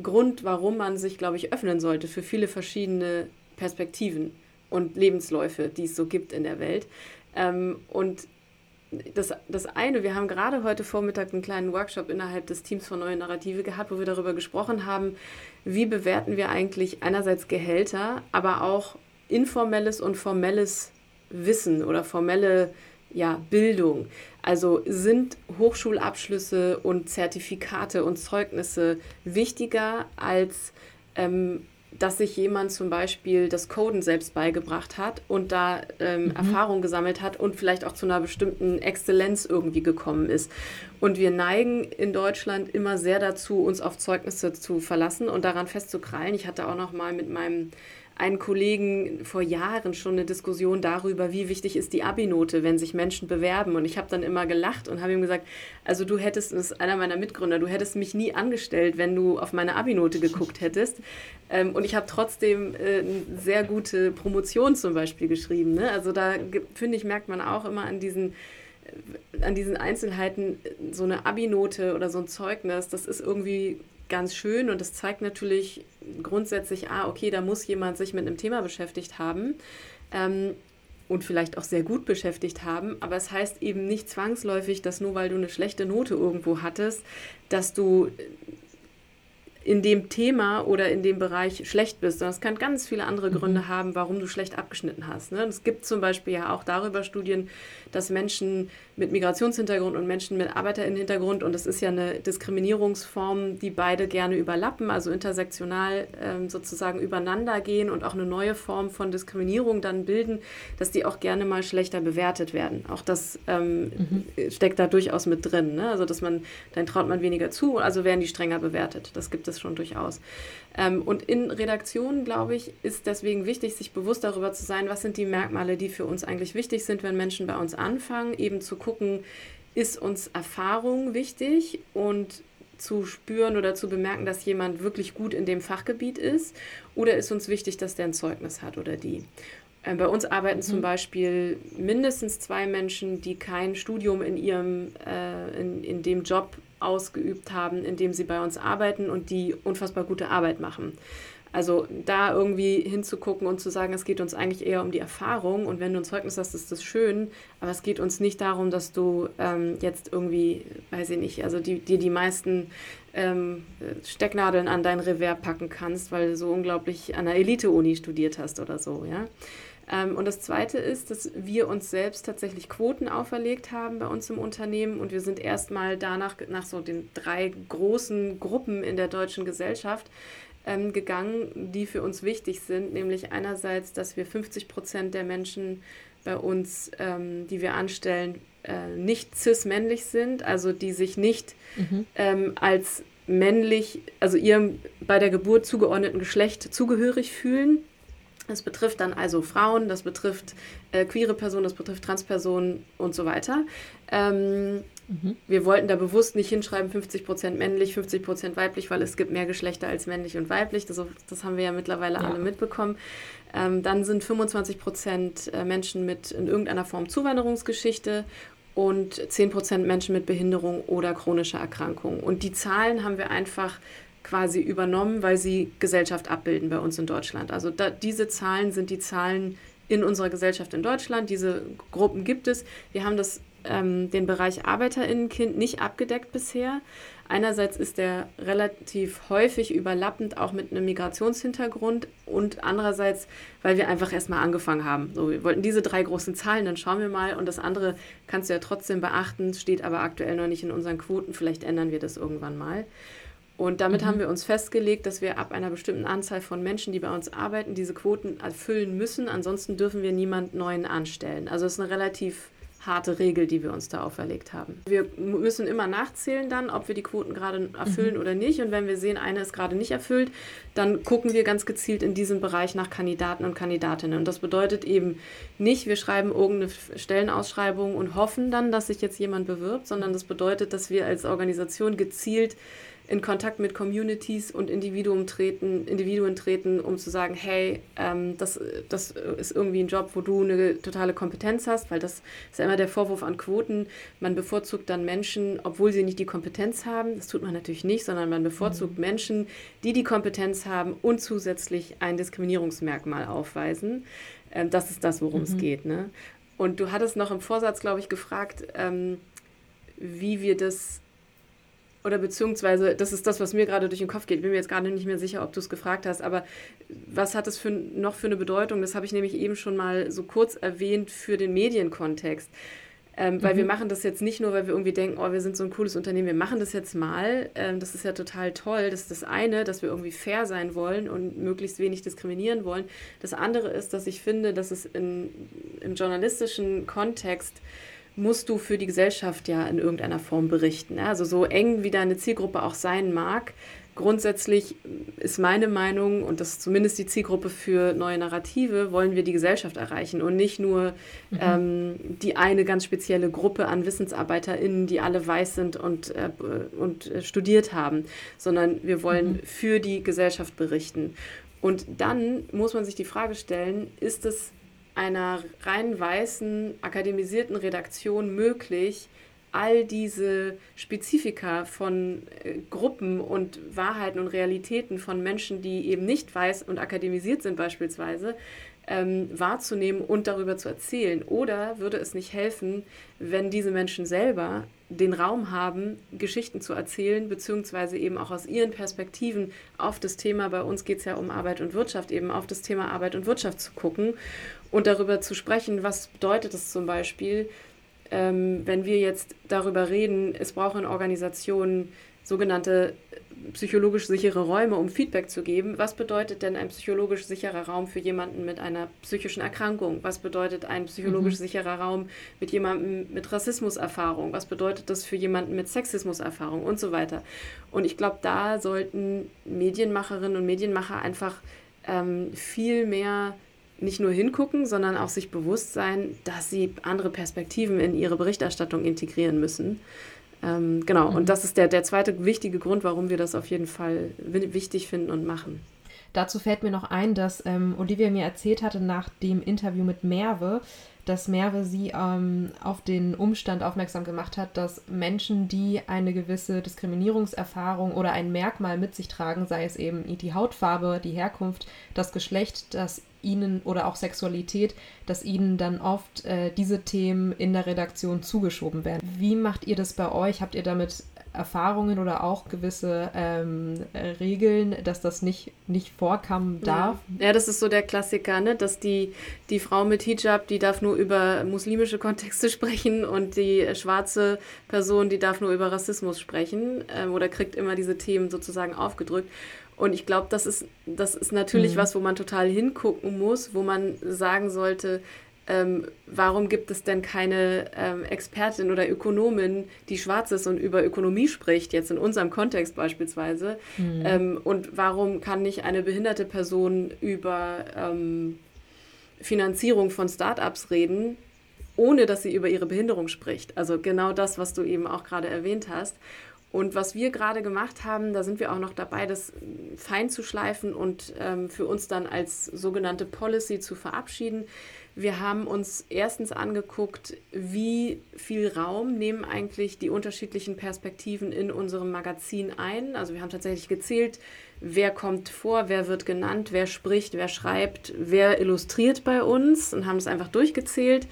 Grund, warum man sich, glaube ich, öffnen sollte für viele verschiedene Perspektiven und Lebensläufe, die es so gibt in der Welt. Ähm, und das, das eine, wir haben gerade heute Vormittag einen kleinen Workshop innerhalb des Teams von Neue Narrative gehabt, wo wir darüber gesprochen haben, wie bewerten wir eigentlich einerseits Gehälter, aber auch informelles und formelles Wissen oder formelle ja, Bildung. Also sind Hochschulabschlüsse und Zertifikate und Zeugnisse wichtiger als ähm, dass sich jemand zum Beispiel das Coden selbst beigebracht hat und da ähm, mhm. Erfahrung gesammelt hat und vielleicht auch zu einer bestimmten Exzellenz irgendwie gekommen ist. Und wir neigen in Deutschland immer sehr dazu, uns auf Zeugnisse zu verlassen und daran festzukrallen. Ich hatte auch noch mal mit meinem einen Kollegen vor Jahren schon eine Diskussion darüber, wie wichtig ist die Abi-Note, wenn sich Menschen bewerben. Und ich habe dann immer gelacht und habe ihm gesagt, also du hättest, das ist einer meiner Mitgründer, du hättest mich nie angestellt, wenn du auf meine Abi-Note geguckt hättest. Ähm, und ich habe trotzdem äh, eine sehr gute Promotion zum Beispiel geschrieben. Ne? Also da, finde ich, merkt man auch immer an diesen äh, an diesen Einzelheiten so eine Abi-Note oder so ein Zeugnis, das ist irgendwie ganz schön und es zeigt natürlich grundsätzlich, ah, okay, da muss jemand sich mit einem Thema beschäftigt haben ähm, und vielleicht auch sehr gut beschäftigt haben, aber es heißt eben nicht zwangsläufig, dass nur weil du eine schlechte Note irgendwo hattest, dass du in dem Thema oder in dem Bereich schlecht bist, sondern es kann ganz viele andere mhm. Gründe mhm. haben, warum du schlecht abgeschnitten hast. Ne? Es gibt zum Beispiel ja auch darüber Studien, dass Menschen mit Migrationshintergrund und Menschen mit Arbeiterinnenhintergrund, und das ist ja eine Diskriminierungsform, die beide gerne überlappen, also intersektional ähm, sozusagen übereinander gehen und auch eine neue Form von Diskriminierung dann bilden, dass die auch gerne mal schlechter bewertet werden. Auch das ähm, mhm. steckt da durchaus mit drin. Ne? Also dass man, dann traut man weniger zu, also werden die strenger bewertet. Das gibt es schon durchaus. Ähm, und in Redaktionen, glaube ich, ist deswegen wichtig, sich bewusst darüber zu sein, was sind die Merkmale, die für uns eigentlich wichtig sind, wenn Menschen bei uns anfangen, eben zu gucken, ist uns Erfahrung wichtig und zu spüren oder zu bemerken, dass jemand wirklich gut in dem Fachgebiet ist oder ist uns wichtig, dass der ein Zeugnis hat oder die. Äh, bei uns arbeiten mhm. zum Beispiel mindestens zwei Menschen, die kein Studium in ihrem, äh, in, in dem Job ausgeübt haben, in dem sie bei uns arbeiten und die unfassbar gute Arbeit machen. Also da irgendwie hinzugucken und zu sagen, es geht uns eigentlich eher um die Erfahrung und wenn du ein Zeugnis hast, ist das schön, aber es geht uns nicht darum, dass du ähm, jetzt irgendwie, weiß ich nicht, also dir die, die meisten ähm, Stecknadeln an dein Revers packen kannst, weil du so unglaublich an der Elite-Uni studiert hast oder so, ja. Ähm, und das Zweite ist, dass wir uns selbst tatsächlich Quoten auferlegt haben bei uns im Unternehmen und wir sind erstmal danach, nach so den drei großen Gruppen in der deutschen Gesellschaft, ähm, gegangen, die für uns wichtig sind, nämlich einerseits, dass wir 50 Prozent der Menschen bei uns, ähm, die wir anstellen, äh, nicht cis-männlich sind, also die sich nicht mhm. ähm, als männlich, also ihrem bei der Geburt zugeordneten Geschlecht zugehörig fühlen. Das betrifft dann also Frauen, das betrifft äh, queere Personen, das betrifft Transpersonen und so weiter. Ähm, Mhm. Wir wollten da bewusst nicht hinschreiben 50% männlich, 50% weiblich, weil es gibt mehr Geschlechter als männlich und weiblich. Das, das haben wir ja mittlerweile ja. alle mitbekommen. Ähm, dann sind 25% äh, Menschen mit in irgendeiner Form Zuwanderungsgeschichte und 10% Menschen mit Behinderung oder chronischer Erkrankung. Und die Zahlen haben wir einfach quasi übernommen, weil sie Gesellschaft abbilden bei uns in Deutschland. Also da, diese Zahlen sind die Zahlen in unserer Gesellschaft in Deutschland. Diese Gruppen gibt es. Wir haben das, ähm, den Bereich Arbeiterinnenkind nicht abgedeckt bisher. Einerseits ist der relativ häufig überlappend auch mit einem Migrationshintergrund und andererseits, weil wir einfach erstmal angefangen haben. So, wir wollten diese drei großen Zahlen, dann schauen wir mal und das andere kannst du ja trotzdem beachten, steht aber aktuell noch nicht in unseren Quoten. Vielleicht ändern wir das irgendwann mal. Und damit mhm. haben wir uns festgelegt, dass wir ab einer bestimmten Anzahl von Menschen, die bei uns arbeiten, diese Quoten erfüllen müssen. Ansonsten dürfen wir niemand Neuen anstellen. Also es ist eine relativ harte Regel, die wir uns da auferlegt haben. Wir müssen immer nachzählen dann, ob wir die Quoten gerade erfüllen mhm. oder nicht. Und wenn wir sehen, eine ist gerade nicht erfüllt, dann gucken wir ganz gezielt in diesem Bereich nach Kandidaten und Kandidatinnen. Und das bedeutet eben nicht, wir schreiben irgendeine Stellenausschreibung und hoffen dann, dass sich jetzt jemand bewirbt, sondern das bedeutet, dass wir als Organisation gezielt in Kontakt mit Communities und Individuen treten, Individuen treten, um zu sagen, hey, ähm, das, das ist irgendwie ein Job, wo du eine totale Kompetenz hast, weil das ist ja immer der Vorwurf an Quoten. Man bevorzugt dann Menschen, obwohl sie nicht die Kompetenz haben. Das tut man natürlich nicht, sondern man bevorzugt mhm. Menschen, die die Kompetenz haben und zusätzlich ein Diskriminierungsmerkmal aufweisen. Ähm, das ist das, worum mhm. es geht. Ne? Und du hattest noch im Vorsatz, glaube ich, gefragt, ähm, wie wir das oder beziehungsweise, das ist das, was mir gerade durch den Kopf geht. Ich bin mir jetzt gerade nicht mehr sicher, ob du es gefragt hast, aber was hat es für, noch für eine Bedeutung? Das habe ich nämlich eben schon mal so kurz erwähnt für den Medienkontext. Ähm, weil mhm. wir machen das jetzt nicht nur, weil wir irgendwie denken, oh, wir sind so ein cooles Unternehmen, wir machen das jetzt mal. Ähm, das ist ja total toll. Das ist das eine, dass wir irgendwie fair sein wollen und möglichst wenig diskriminieren wollen. Das andere ist, dass ich finde, dass es in, im journalistischen Kontext musst du für die Gesellschaft ja in irgendeiner Form berichten. Also so eng wie deine Zielgruppe auch sein mag, grundsätzlich ist meine Meinung, und das ist zumindest die Zielgruppe für neue Narrative, wollen wir die Gesellschaft erreichen und nicht nur mhm. ähm, die eine ganz spezielle Gruppe an WissensarbeiterInnen, die alle weiß sind und, äh, und äh, studiert haben, sondern wir wollen mhm. für die Gesellschaft berichten. Und dann muss man sich die Frage stellen, ist es einer rein weißen, akademisierten Redaktion möglich, all diese Spezifika von äh, Gruppen und Wahrheiten und Realitäten von Menschen, die eben nicht weiß und akademisiert sind beispielsweise, ähm, wahrzunehmen und darüber zu erzählen? Oder würde es nicht helfen, wenn diese Menschen selber den Raum haben, Geschichten zu erzählen, beziehungsweise eben auch aus ihren Perspektiven auf das Thema, bei uns geht es ja um Arbeit und Wirtschaft, eben auf das Thema Arbeit und Wirtschaft zu gucken und darüber zu sprechen, was bedeutet es zum Beispiel, ähm, wenn wir jetzt darüber reden, es brauchen Organisationen sogenannte psychologisch sichere Räume, um Feedback zu geben. Was bedeutet denn ein psychologisch sicherer Raum für jemanden mit einer psychischen Erkrankung? Was bedeutet ein psychologisch mhm. sicherer Raum mit jemandem mit Rassismuserfahrung? Was bedeutet das für jemanden mit Sexismuserfahrung und so weiter? Und ich glaube, da sollten Medienmacherinnen und Medienmacher einfach ähm, viel mehr nicht nur hingucken, sondern auch sich bewusst sein, dass sie andere Perspektiven in ihre Berichterstattung integrieren müssen. Ähm, genau, mhm. und das ist der, der zweite wichtige Grund, warum wir das auf jeden Fall wichtig finden und machen. Dazu fällt mir noch ein, dass ähm, Olivia mir erzählt hatte nach dem Interview mit Merve, dass Merve sie ähm, auf den Umstand aufmerksam gemacht hat, dass Menschen, die eine gewisse Diskriminierungserfahrung oder ein Merkmal mit sich tragen, sei es eben die Hautfarbe, die Herkunft, das Geschlecht, das ihnen oder auch Sexualität, dass ihnen dann oft äh, diese Themen in der Redaktion zugeschoben werden. Wie macht ihr das bei euch? Habt ihr damit Erfahrungen oder auch gewisse ähm, Regeln, dass das nicht, nicht vorkommen darf? Ja, das ist so der Klassiker, ne? dass die, die Frau mit Hijab, die darf nur über muslimische Kontexte sprechen und die schwarze Person, die darf nur über Rassismus sprechen ähm, oder kriegt immer diese Themen sozusagen aufgedrückt. Und ich glaube, das ist, das ist natürlich mhm. was, wo man total hingucken muss, wo man sagen sollte, ähm, warum gibt es denn keine ähm, Expertin oder Ökonomin, die schwarz ist und über Ökonomie spricht, jetzt in unserem Kontext beispielsweise? Mhm. Ähm, und warum kann nicht eine behinderte Person über ähm, Finanzierung von Startups reden, ohne dass sie über ihre Behinderung spricht. Also genau das, was du eben auch gerade erwähnt hast. Und was wir gerade gemacht haben, da sind wir auch noch dabei, das fein zu schleifen und ähm, für uns dann als sogenannte Policy zu verabschieden. Wir haben uns erstens angeguckt, wie viel Raum nehmen eigentlich die unterschiedlichen Perspektiven in unserem Magazin ein. Also wir haben tatsächlich gezählt, wer kommt vor, wer wird genannt, wer spricht, wer schreibt, wer illustriert bei uns und haben es einfach durchgezählt.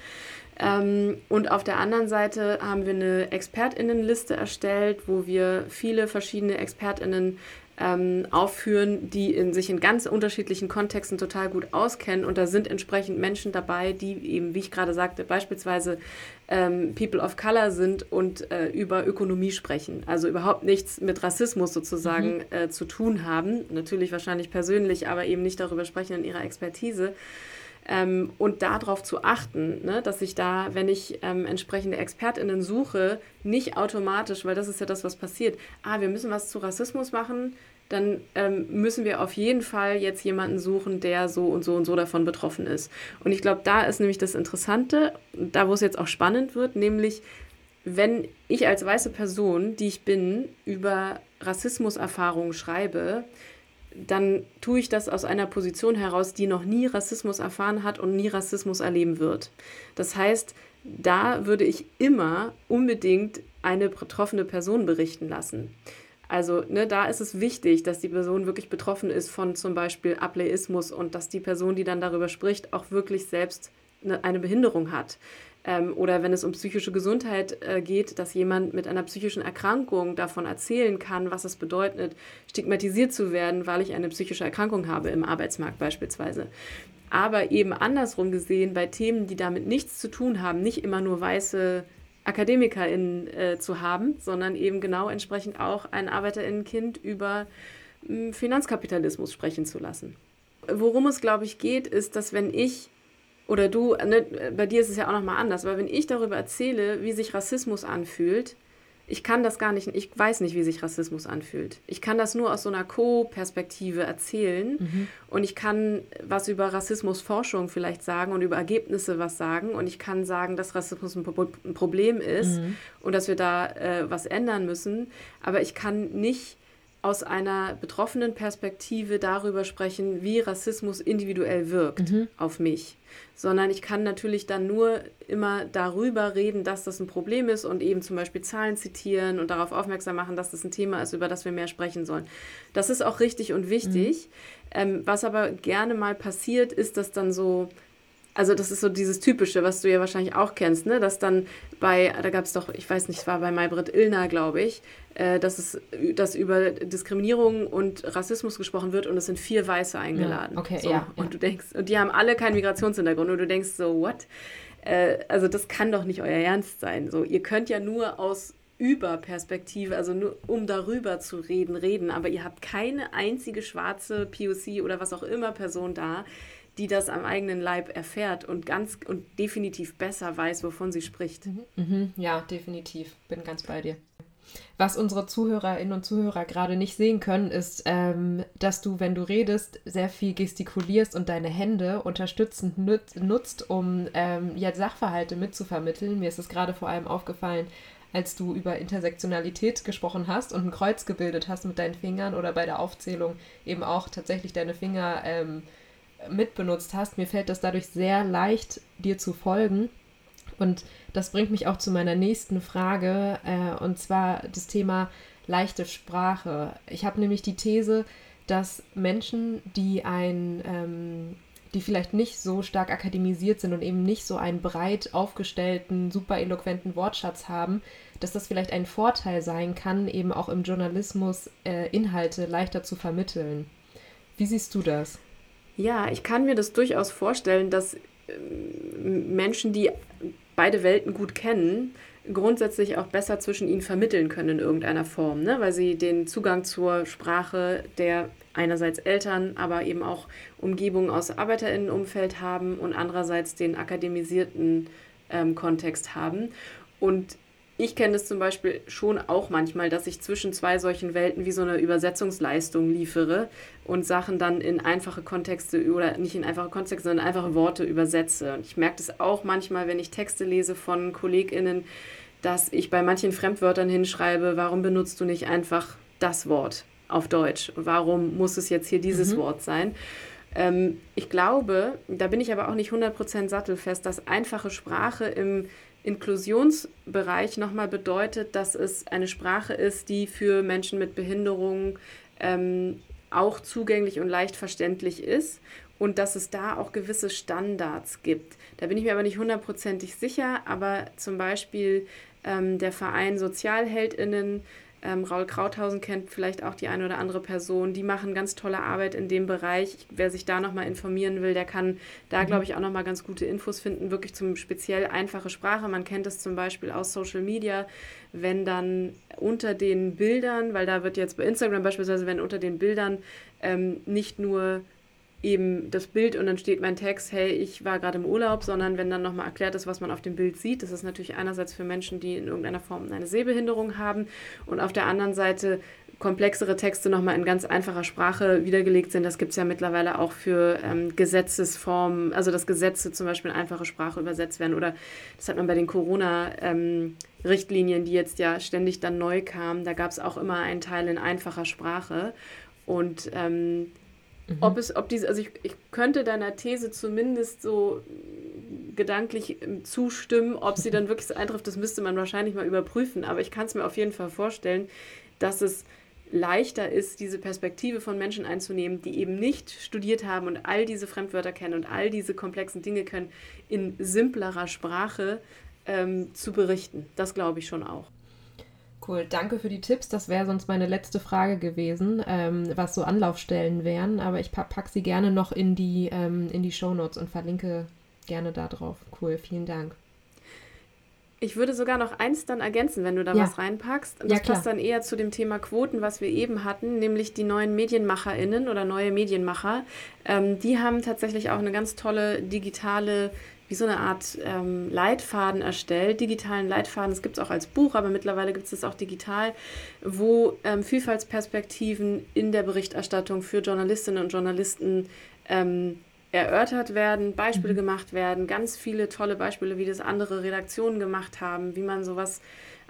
Ähm, und auf der anderen Seite haben wir eine Expertinnenliste erstellt, wo wir viele verschiedene Expertinnen ähm, aufführen, die in sich in ganz unterschiedlichen Kontexten total gut auskennen. Und da sind entsprechend Menschen dabei, die eben, wie ich gerade sagte, beispielsweise ähm, People of Color sind und äh, über Ökonomie sprechen. Also überhaupt nichts mit Rassismus sozusagen mhm. äh, zu tun haben. Natürlich wahrscheinlich persönlich, aber eben nicht darüber sprechen in ihrer Expertise. Ähm, und darauf zu achten, ne, dass ich da, wenn ich ähm, entsprechende ExpertInnen suche, nicht automatisch, weil das ist ja das, was passiert, ah, wir müssen was zu Rassismus machen, dann ähm, müssen wir auf jeden Fall jetzt jemanden suchen, der so und so und so davon betroffen ist. Und ich glaube, da ist nämlich das Interessante, da wo es jetzt auch spannend wird, nämlich wenn ich als weiße Person, die ich bin, über Rassismuserfahrungen schreibe, dann tue ich das aus einer Position heraus, die noch nie Rassismus erfahren hat und nie Rassismus erleben wird. Das heißt, da würde ich immer unbedingt eine betroffene Person berichten lassen. Also ne, da ist es wichtig, dass die Person wirklich betroffen ist von zum Beispiel Ableismus und dass die Person, die dann darüber spricht, auch wirklich selbst eine, eine Behinderung hat ähm, oder wenn es um psychische Gesundheit äh, geht, dass jemand mit einer psychischen Erkrankung davon erzählen kann, was es bedeutet, stigmatisiert zu werden, weil ich eine psychische Erkrankung habe im Arbeitsmarkt beispielsweise. Aber eben andersrum gesehen, bei Themen, die damit nichts zu tun haben, nicht immer nur weiße AkademikerInnen äh, zu haben, sondern eben genau entsprechend auch ein ArbeiterInnenkind über äh, Finanzkapitalismus sprechen zu lassen. Worum es, glaube ich, geht, ist, dass wenn ich oder du, ne, bei dir ist es ja auch nochmal anders, aber wenn ich darüber erzähle, wie sich Rassismus anfühlt, ich kann das gar nicht, ich weiß nicht, wie sich Rassismus anfühlt. Ich kann das nur aus so einer Co-Perspektive erzählen mhm. und ich kann was über Rassismusforschung vielleicht sagen und über Ergebnisse was sagen und ich kann sagen, dass Rassismus ein, ein Problem ist mhm. und dass wir da äh, was ändern müssen, aber ich kann nicht aus einer betroffenen Perspektive darüber sprechen, wie Rassismus individuell wirkt mhm. auf mich sondern ich kann natürlich dann nur immer darüber reden, dass das ein Problem ist und eben zum Beispiel Zahlen zitieren und darauf aufmerksam machen, dass das ein Thema ist, über das wir mehr sprechen sollen. Das ist auch richtig und wichtig. Mhm. Ähm, was aber gerne mal passiert, ist, dass dann so also das ist so dieses Typische, was du ja wahrscheinlich auch kennst, ne? dass dann bei, da gab es doch, ich weiß nicht, es war bei Maybrit Illner, glaube ich, äh, dass, es, dass über Diskriminierung und Rassismus gesprochen wird und es sind vier Weiße eingeladen. Ja, okay, so. ja. Und du denkst, und die haben alle keinen Migrationshintergrund und du denkst so, what? Äh, also das kann doch nicht euer Ernst sein. So, ihr könnt ja nur aus Überperspektive, also nur um darüber zu reden, reden, aber ihr habt keine einzige schwarze POC oder was auch immer Person da, die das am eigenen Leib erfährt und ganz und definitiv besser weiß, wovon sie spricht. Mhm. Mhm. Ja, definitiv. Bin ganz bei dir. Was unsere Zuhörerinnen und Zuhörer gerade nicht sehen können, ist, ähm, dass du, wenn du redest, sehr viel gestikulierst und deine Hände unterstützend nutzt, um ähm, ja, Sachverhalte mitzuvermitteln. Mir ist es gerade vor allem aufgefallen, als du über Intersektionalität gesprochen hast und ein Kreuz gebildet hast mit deinen Fingern oder bei der Aufzählung eben auch tatsächlich deine Finger ähm, mitbenutzt hast. Mir fällt das dadurch sehr leicht, dir zu folgen. Und das bringt mich auch zu meiner nächsten Frage, äh, und zwar das Thema leichte Sprache. Ich habe nämlich die These, dass Menschen, die ein, ähm, die vielleicht nicht so stark akademisiert sind und eben nicht so einen breit aufgestellten, super eloquenten Wortschatz haben, dass das vielleicht ein Vorteil sein kann, eben auch im Journalismus äh, Inhalte leichter zu vermitteln. Wie siehst du das? Ja, ich kann mir das durchaus vorstellen, dass ähm, Menschen, die beide Welten gut kennen, grundsätzlich auch besser zwischen ihnen vermitteln können in irgendeiner Form, ne? weil sie den Zugang zur Sprache der einerseits Eltern, aber eben auch Umgebung aus Arbeiterinnenumfeld haben und andererseits den akademisierten ähm, Kontext haben. Und ich kenne das zum Beispiel schon auch manchmal, dass ich zwischen zwei solchen Welten wie so eine Übersetzungsleistung liefere und Sachen dann in einfache Kontexte oder nicht in einfache Kontexte, sondern in einfache Worte übersetze. Und ich merke das auch manchmal, wenn ich Texte lese von KollegInnen, dass ich bei manchen Fremdwörtern hinschreibe, warum benutzt du nicht einfach das Wort auf Deutsch? Warum muss es jetzt hier dieses mhm. Wort sein? Ähm, ich glaube, da bin ich aber auch nicht 100% sattelfest, dass einfache Sprache im Inklusionsbereich nochmal bedeutet, dass es eine Sprache ist, die für Menschen mit Behinderung ähm, auch zugänglich und leicht verständlich ist und dass es da auch gewisse Standards gibt. Da bin ich mir aber nicht hundertprozentig sicher, aber zum Beispiel ähm, der Verein Sozialheldinnen ähm, Raul Krauthausen kennt vielleicht auch die eine oder andere Person. Die machen ganz tolle Arbeit in dem Bereich. Wer sich da nochmal informieren will, der kann da, mhm. glaube ich, auch nochmal ganz gute Infos finden, wirklich zum speziell einfache Sprache. Man kennt es zum Beispiel aus Social Media, wenn dann unter den Bildern, weil da wird jetzt bei Instagram beispielsweise, wenn unter den Bildern ähm, nicht nur eben das Bild und dann steht mein Text, hey, ich war gerade im Urlaub, sondern wenn dann nochmal erklärt ist, was man auf dem Bild sieht, das ist natürlich einerseits für Menschen, die in irgendeiner Form eine Sehbehinderung haben und auf der anderen Seite komplexere Texte nochmal in ganz einfacher Sprache wiedergelegt sind. Das gibt es ja mittlerweile auch für ähm, Gesetzesformen, also dass Gesetze zum Beispiel in einfache Sprache übersetzt werden. Oder das hat man bei den Corona-Richtlinien, ähm, die jetzt ja ständig dann neu kamen. Da gab es auch immer einen Teil in einfacher Sprache. Und ähm, Mhm. Ob es, ob diese, also ich, ich könnte deiner These zumindest so gedanklich zustimmen, ob sie dann wirklich so eintrifft, das müsste man wahrscheinlich mal überprüfen. Aber ich kann es mir auf jeden Fall vorstellen, dass es leichter ist, diese Perspektive von Menschen einzunehmen, die eben nicht studiert haben und all diese Fremdwörter kennen und all diese komplexen Dinge können, in simplerer Sprache ähm, zu berichten. Das glaube ich schon auch. Cool, danke für die Tipps. Das wäre sonst meine letzte Frage gewesen, ähm, was so Anlaufstellen wären. Aber ich pack, pack sie gerne noch in die, ähm, in die Shownotes und verlinke gerne da drauf. Cool, vielen Dank. Ich würde sogar noch eins dann ergänzen, wenn du da ja. was reinpackst. Und das ja, passt dann eher zu dem Thema Quoten, was wir eben hatten, nämlich die neuen MedienmacherInnen oder neue Medienmacher. Ähm, die haben tatsächlich auch eine ganz tolle digitale wie so eine Art ähm, Leitfaden erstellt, digitalen Leitfaden. Das gibt es auch als Buch, aber mittlerweile gibt es das auch digital, wo ähm, Vielfaltsperspektiven in der Berichterstattung für Journalistinnen und Journalisten ähm, erörtert werden, Beispiele mhm. gemacht werden, ganz viele tolle Beispiele, wie das andere Redaktionen gemacht haben, wie man sowas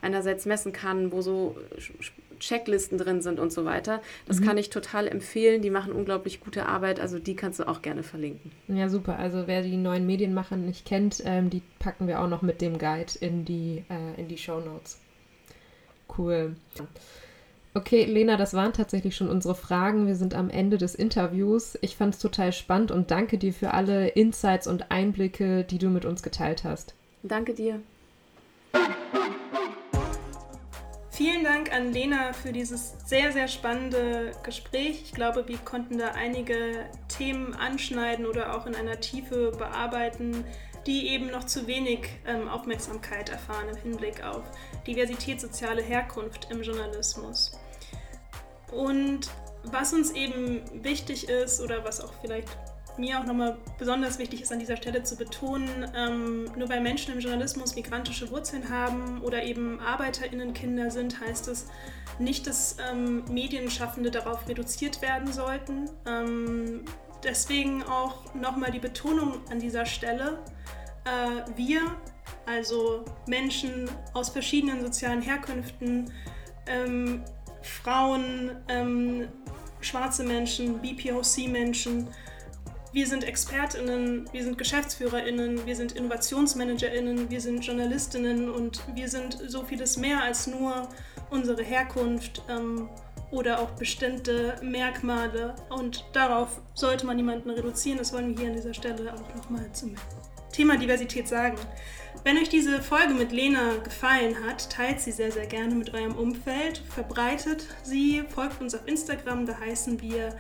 einerseits messen kann, wo so Checklisten drin sind und so weiter. Das mhm. kann ich total empfehlen. Die machen unglaublich gute Arbeit. Also die kannst du auch gerne verlinken. Ja, super. Also wer die neuen Medienmacher nicht kennt, ähm, die packen wir auch noch mit dem Guide in die, äh, in die Show Notes. Cool. Okay, Lena, das waren tatsächlich schon unsere Fragen. Wir sind am Ende des Interviews. Ich fand es total spannend und danke dir für alle Insights und Einblicke, die du mit uns geteilt hast. Danke dir. Vielen Dank an Lena für dieses sehr, sehr spannende Gespräch. Ich glaube, wir konnten da einige Themen anschneiden oder auch in einer Tiefe bearbeiten, die eben noch zu wenig ähm, Aufmerksamkeit erfahren im Hinblick auf Diversität, soziale Herkunft im Journalismus. Und was uns eben wichtig ist oder was auch vielleicht mir auch nochmal besonders wichtig ist an dieser Stelle zu betonen, ähm, nur weil Menschen im Journalismus migrantische Wurzeln haben oder eben ArbeiterInnenkinder sind, heißt es nicht, dass ähm, Medienschaffende darauf reduziert werden sollten. Ähm, deswegen auch nochmal die Betonung an dieser Stelle. Äh, wir, also Menschen aus verschiedenen sozialen Herkünften, ähm, Frauen, ähm, schwarze Menschen, BPOC-Menschen, wir sind ExpertInnen, wir sind GeschäftsführerInnen, wir sind InnovationsmanagerInnen, wir sind JournalistInnen und wir sind so vieles mehr als nur unsere Herkunft ähm, oder auch bestimmte Merkmale. Und darauf sollte man niemanden reduzieren. Das wollen wir hier an dieser Stelle auch nochmal zum Thema Diversität sagen. Wenn euch diese Folge mit Lena gefallen hat, teilt sie sehr, sehr gerne mit eurem Umfeld, verbreitet sie, folgt uns auf Instagram, da heißen wir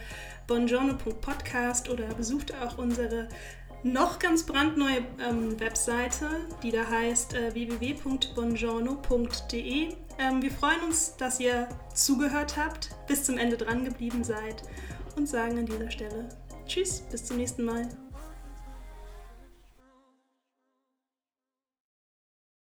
bonjourno.podcast oder besucht auch unsere noch ganz brandneue ähm, Webseite, die da heißt äh, www.bongiorno.de. Ähm, wir freuen uns, dass ihr zugehört habt, bis zum Ende dran geblieben seid und sagen an dieser Stelle Tschüss, bis zum nächsten Mal.